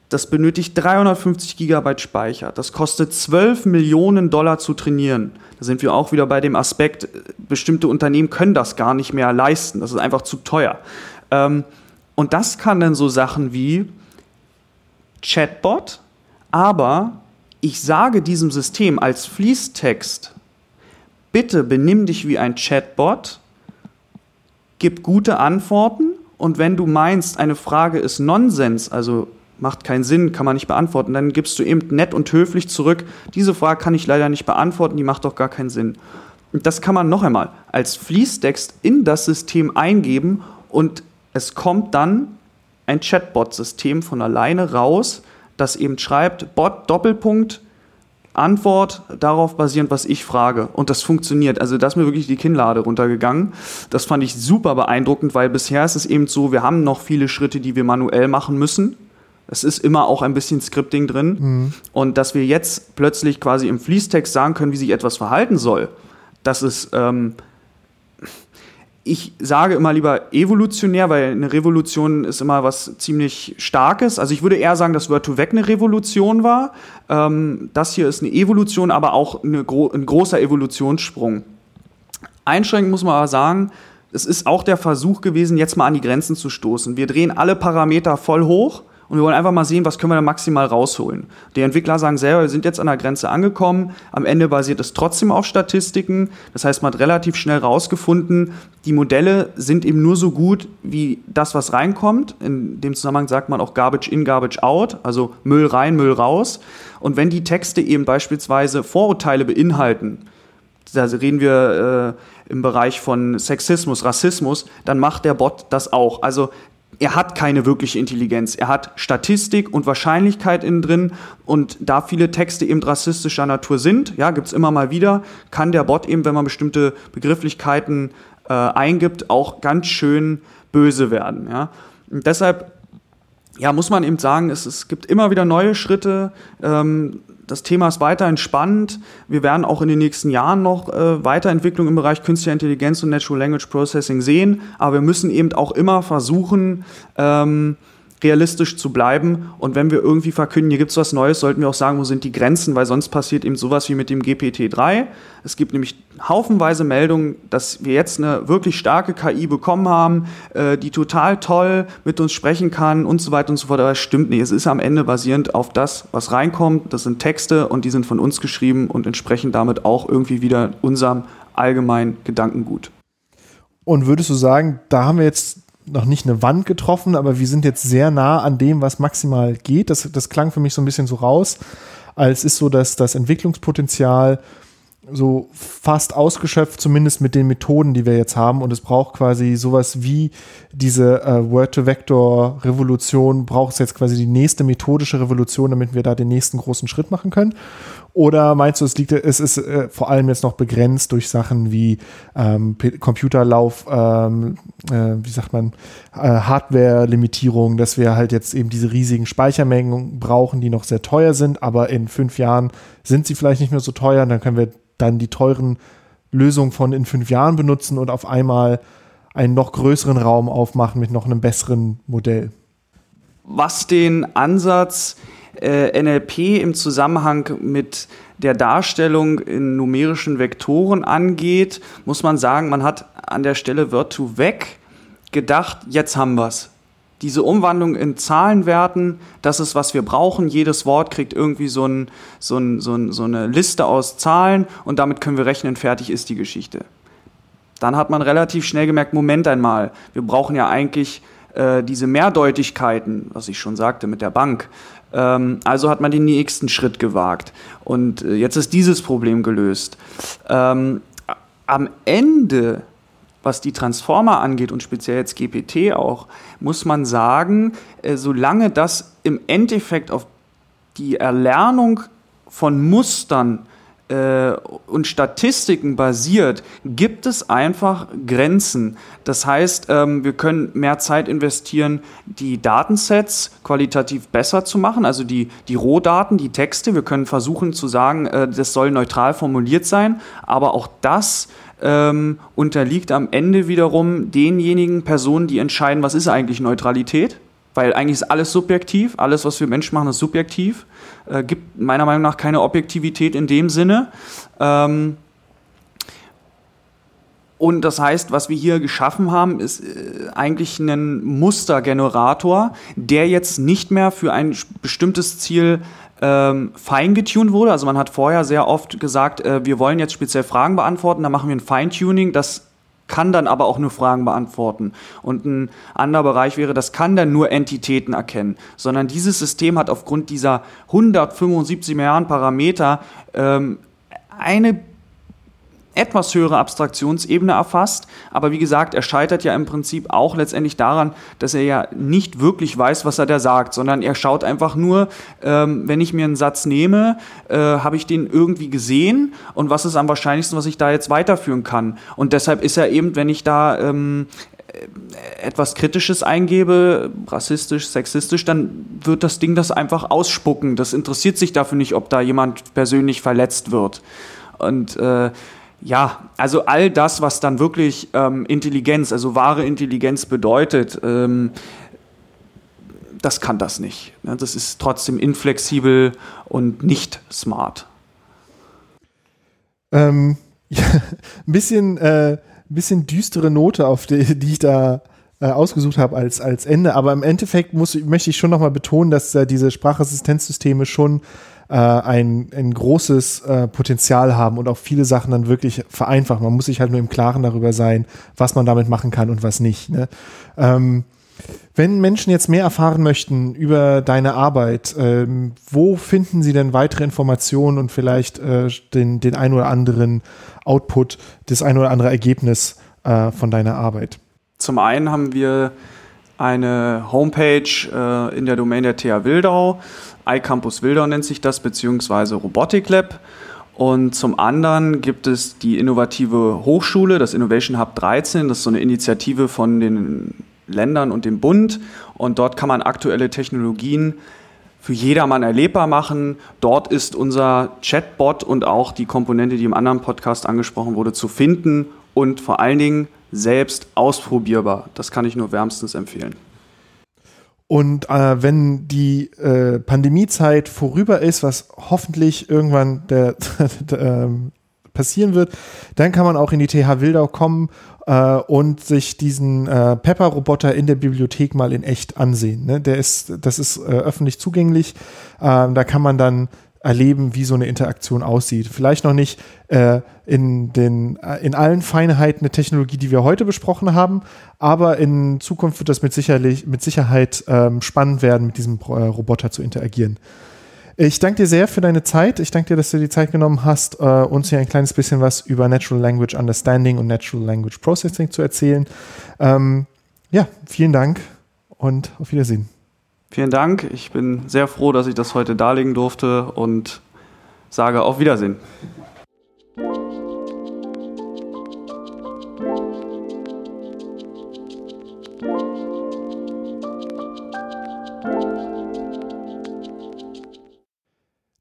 Das benötigt 350 Gigabyte Speicher. Das kostet 12 Millionen Dollar zu trainieren. Da sind wir auch wieder bei dem Aspekt, bestimmte Unternehmen können das gar nicht mehr leisten. Das ist einfach zu teuer. Ähm, Und das kann dann so Sachen wie Chatbot, aber ich sage diesem System als Fließtext, bitte benimm dich wie ein Chatbot, gib gute Antworten und wenn du meinst, eine Frage ist Nonsens, also macht keinen Sinn, kann man nicht beantworten, dann gibst du eben nett und höflich zurück, diese Frage kann ich leider nicht beantworten, die macht doch gar keinen Sinn. Und das kann man noch einmal als Fließtext in das System eingeben und es kommt dann ein Chatbot-System von alleine raus, das eben schreibt, Bot Doppelpunkt, Antwort darauf basierend, was ich frage. Und das funktioniert. Also da ist mir wirklich die Kinnlade runtergegangen. Das fand ich super beeindruckend, weil bisher ist es eben so, wir haben noch viele Schritte, die wir manuell machen müssen. Es ist immer auch ein bisschen Scripting drin. Mhm. Und dass wir jetzt plötzlich quasi im Fließtext sagen können, wie sich etwas verhalten soll, das ist ähm, ich sage immer lieber evolutionär, weil eine Revolution ist immer was ziemlich Starkes. Also ich würde eher sagen, dass Word2Vec eine Revolution war. Ähm, das hier ist eine Evolution, aber auch gro ein großer Evolutionssprung. Einschränkend muss man aber sagen, es ist auch der Versuch gewesen, jetzt mal an die Grenzen zu stoßen. Wir drehen alle Parameter voll hoch und wir wollen einfach mal sehen, was können wir da maximal rausholen. Die Entwickler sagen selber, wir sind jetzt an der Grenze angekommen. Am Ende basiert es trotzdem auf Statistiken. Das heißt, man hat relativ schnell rausgefunden, die Modelle sind eben nur so gut wie das, was reinkommt. In dem Zusammenhang sagt man auch Garbage in, Garbage out, also Müll rein, Müll raus. Und wenn die Texte eben beispielsweise Vorurteile beinhalten, da reden wir äh, im Bereich von Sexismus, Rassismus, dann macht der Bot das auch. Also er hat keine wirkliche Intelligenz. Er hat Statistik und Wahrscheinlichkeit innen drin. Und da viele Texte eben rassistischer Natur sind, ja, gibt es immer mal wieder, kann der Bot eben, wenn man bestimmte Begrifflichkeiten äh, eingibt, auch ganz schön böse werden. Ja. Und deshalb ja, muss man eben sagen, es, es gibt immer wieder neue Schritte. Ähm, das Thema ist weiterhin spannend. Wir werden auch in den nächsten Jahren noch äh, Weiterentwicklung im Bereich künstliche Intelligenz und Natural Language Processing sehen. Aber wir müssen eben auch immer versuchen, ähm, realistisch zu bleiben. Und wenn wir irgendwie verkünden, hier gibt es was Neues, sollten wir auch sagen, wo sind die Grenzen, weil sonst passiert eben sowas wie mit dem GPT-3. Es gibt nämlich haufenweise Meldungen, dass wir jetzt eine wirklich starke KI bekommen haben, äh, die total toll mit uns sprechen kann und so weiter und so fort. Aber das stimmt nicht. Es ist am Ende basierend auf das, was reinkommt. Das sind Texte und die sind von uns geschrieben und entsprechen damit auch irgendwie wieder unserem allgemeinen Gedankengut. Und würdest du sagen, da haben wir jetzt noch nicht eine Wand getroffen, aber wir sind jetzt sehr nah an dem, was maximal geht. Das, das klang für mich so ein bisschen so raus, als ist so, dass das Entwicklungspotenzial so fast ausgeschöpft, zumindest mit den Methoden, die wir jetzt haben. Und es braucht quasi sowas wie diese äh, Word-to-Vector-Revolution, braucht es jetzt quasi die nächste methodische Revolution, damit wir da den nächsten großen Schritt machen können. Oder meinst du, es liegt, es ist äh, vor allem jetzt noch begrenzt durch Sachen wie ähm, Computerlauf, ähm, äh, wie sagt man, äh, Hardware-Limitierung, dass wir halt jetzt eben diese riesigen Speichermengen brauchen, die noch sehr teuer sind, aber in fünf Jahren sind sie vielleicht nicht mehr so teuer. Und dann können wir dann die teuren Lösungen von in fünf Jahren benutzen und auf einmal einen noch größeren Raum aufmachen mit noch einem besseren Modell. Was den Ansatz äh, NLP im Zusammenhang mit der Darstellung in numerischen Vektoren angeht, muss man sagen, man hat an der Stelle Word2Vec gedacht, jetzt haben wir es. Diese Umwandlung in Zahlenwerten, das ist, was wir brauchen. Jedes Wort kriegt irgendwie so, ein, so, ein, so, ein, so eine Liste aus Zahlen und damit können wir rechnen, fertig ist die Geschichte. Dann hat man relativ schnell gemerkt, Moment einmal, wir brauchen ja eigentlich äh, diese Mehrdeutigkeiten, was ich schon sagte mit der Bank, ähm, also hat man den nächsten Schritt gewagt. Und äh, jetzt ist dieses Problem gelöst. Ähm, am Ende, was die Transformer angeht und speziell jetzt GPT auch, muss man sagen, äh, solange das im Endeffekt auf die Erlernung von Mustern äh, und Statistiken basiert, gibt es einfach Grenzen. Das heißt, ähm, wir können mehr Zeit investieren, die Datensets qualitativ besser zu machen, also die, die Rohdaten, die Texte. Wir können versuchen zu sagen, äh, das soll neutral formuliert sein, aber auch das ähm, unterliegt am Ende wiederum denjenigen Personen, die entscheiden, was ist eigentlich Neutralität. Weil eigentlich ist alles subjektiv, alles, was wir Menschen machen, ist subjektiv äh, gibt meiner Meinung nach keine Objektivität in dem Sinne. Ähm, Und das heißt, was wir hier geschaffen haben, ist äh, eigentlich ein Mustergenerator, der jetzt nicht mehr für ein bestimmtes Ziel ähm, feingetuned wurde. Also man hat vorher sehr oft gesagt, äh, wir wollen jetzt speziell Fragen beantworten, da machen wir ein Feintuning, das kann dann aber auch nur Fragen beantworten. Und ein anderer Bereich wäre, das kann dann nur Entitäten erkennen. Sondern dieses System hat aufgrund dieser 175 Milliarden Parameter ähm, eine etwas höhere Abstraktionsebene erfasst. Aber wie gesagt, er scheitert ja im Prinzip auch letztendlich daran, dass er ja nicht wirklich weiß, was er da sagt, sondern er schaut einfach nur, ähm, wenn ich mir einen Satz nehme, äh, habe ich den irgendwie gesehen und was ist am wahrscheinlichsten, was ich da jetzt weiterführen kann. Und deshalb ist er eben, wenn ich da ähm, äh, etwas Kritisches eingebe, rassistisch, sexistisch, dann wird das Ding das einfach ausspucken. Das interessiert sich dafür nicht, ob da jemand persönlich verletzt wird. Und äh, ja, also all das, was dann wirklich ähm, Intelligenz, also wahre Intelligenz bedeutet, ähm, das kann das nicht. Ne? Das ist trotzdem inflexibel und nicht smart. Ähm, ja, ein bisschen, äh, bisschen düstere Note, auf die, die ich da äh, ausgesucht habe als, als Ende. Aber im Endeffekt muss, möchte ich schon nochmal betonen, dass äh, diese Sprachassistenzsysteme schon äh, ein, ein großes äh, Potenzial haben und auch viele Sachen dann wirklich vereinfachen. Man muss sich halt nur im Klaren darüber sein, was man damit machen kann und was nicht. Ne? Ähm, wenn Menschen jetzt mehr erfahren möchten über deine Arbeit, ähm, wo finden sie denn weitere Informationen und vielleicht äh, den, den ein oder anderen Output, das ein oder andere Ergebnis äh, von deiner Arbeit? Zum einen haben wir eine Homepage äh, in der Domain der TH Wildau iCampus Wildau nennt sich das, beziehungsweise Robotic Lab. Und zum anderen gibt es die innovative Hochschule, das Innovation Hub 13. Das ist so eine Initiative von den Ländern und dem Bund. Und dort kann man aktuelle Technologien für jedermann erlebbar machen. Dort ist unser Chatbot und auch die Komponente, die im anderen Podcast angesprochen wurde, zu finden und vor allen Dingen selbst ausprobierbar. Das kann ich nur wärmstens empfehlen. Und äh, wenn die äh, Pandemiezeit vorüber ist, was hoffentlich irgendwann der, der, ähm, passieren wird, dann kann man auch in die TH Wildau kommen äh, und sich diesen äh, Pepper-Roboter in der Bibliothek mal in echt ansehen. Ne? Der ist, das ist äh, öffentlich zugänglich. Ähm, da kann man dann erleben, wie so eine Interaktion aussieht. Vielleicht noch nicht äh, in, den, äh, in allen Feinheiten der Technologie, die wir heute besprochen haben, aber in Zukunft wird das mit, sicherlich, mit Sicherheit ähm, spannend werden, mit diesem äh, Roboter zu interagieren. Ich danke dir sehr für deine Zeit. Ich danke dir, dass du die Zeit genommen hast, äh, uns hier ein kleines bisschen was über Natural Language Understanding und Natural Language Processing zu erzählen. Ähm, ja, vielen Dank und auf Wiedersehen. Vielen Dank. Ich bin sehr froh, dass ich das heute darlegen durfte und sage auf Wiedersehen.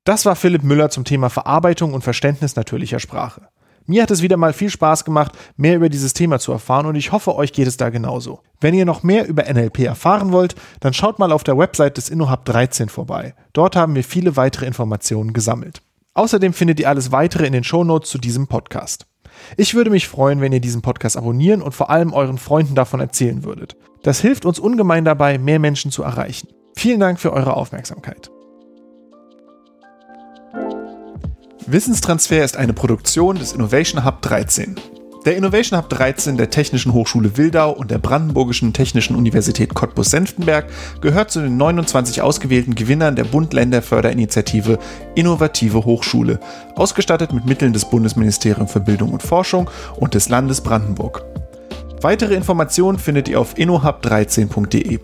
Das war Philipp Müller zum Thema Verarbeitung und Verständnis natürlicher Sprache. Mir hat es wieder mal viel Spaß gemacht, mehr über dieses Thema zu erfahren und ich hoffe, euch geht es da genauso. Wenn ihr noch mehr über NLP erfahren wollt, dann schaut mal auf der Website des InnoHub 13 vorbei. Dort haben wir viele weitere Informationen gesammelt. Außerdem findet ihr alles weitere in den Shownotes zu diesem Podcast. Ich würde mich freuen, wenn ihr diesen Podcast abonnieren und vor allem euren Freunden davon erzählen würdet. Das hilft uns ungemein dabei, mehr Menschen zu erreichen. Vielen Dank für eure Aufmerksamkeit. Wissenstransfer ist eine Produktion des Innovation Hub 13. Der Innovation Hub 13 der Technischen Hochschule Wildau und der Brandenburgischen Technischen Universität Cottbus-Senftenberg gehört zu den 29 ausgewählten Gewinnern der Bund-Länder-Förderinitiative Innovative Hochschule, ausgestattet mit Mitteln des Bundesministeriums für Bildung und Forschung und des Landes Brandenburg. Weitere Informationen findet ihr auf innohub13.de.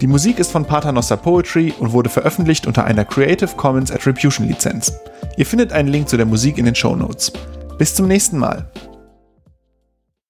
Die Musik ist von Paternoster Poetry und wurde veröffentlicht unter einer Creative Commons Attribution Lizenz. Ihr findet einen Link zu der Musik in den Show Notes. Bis zum nächsten Mal.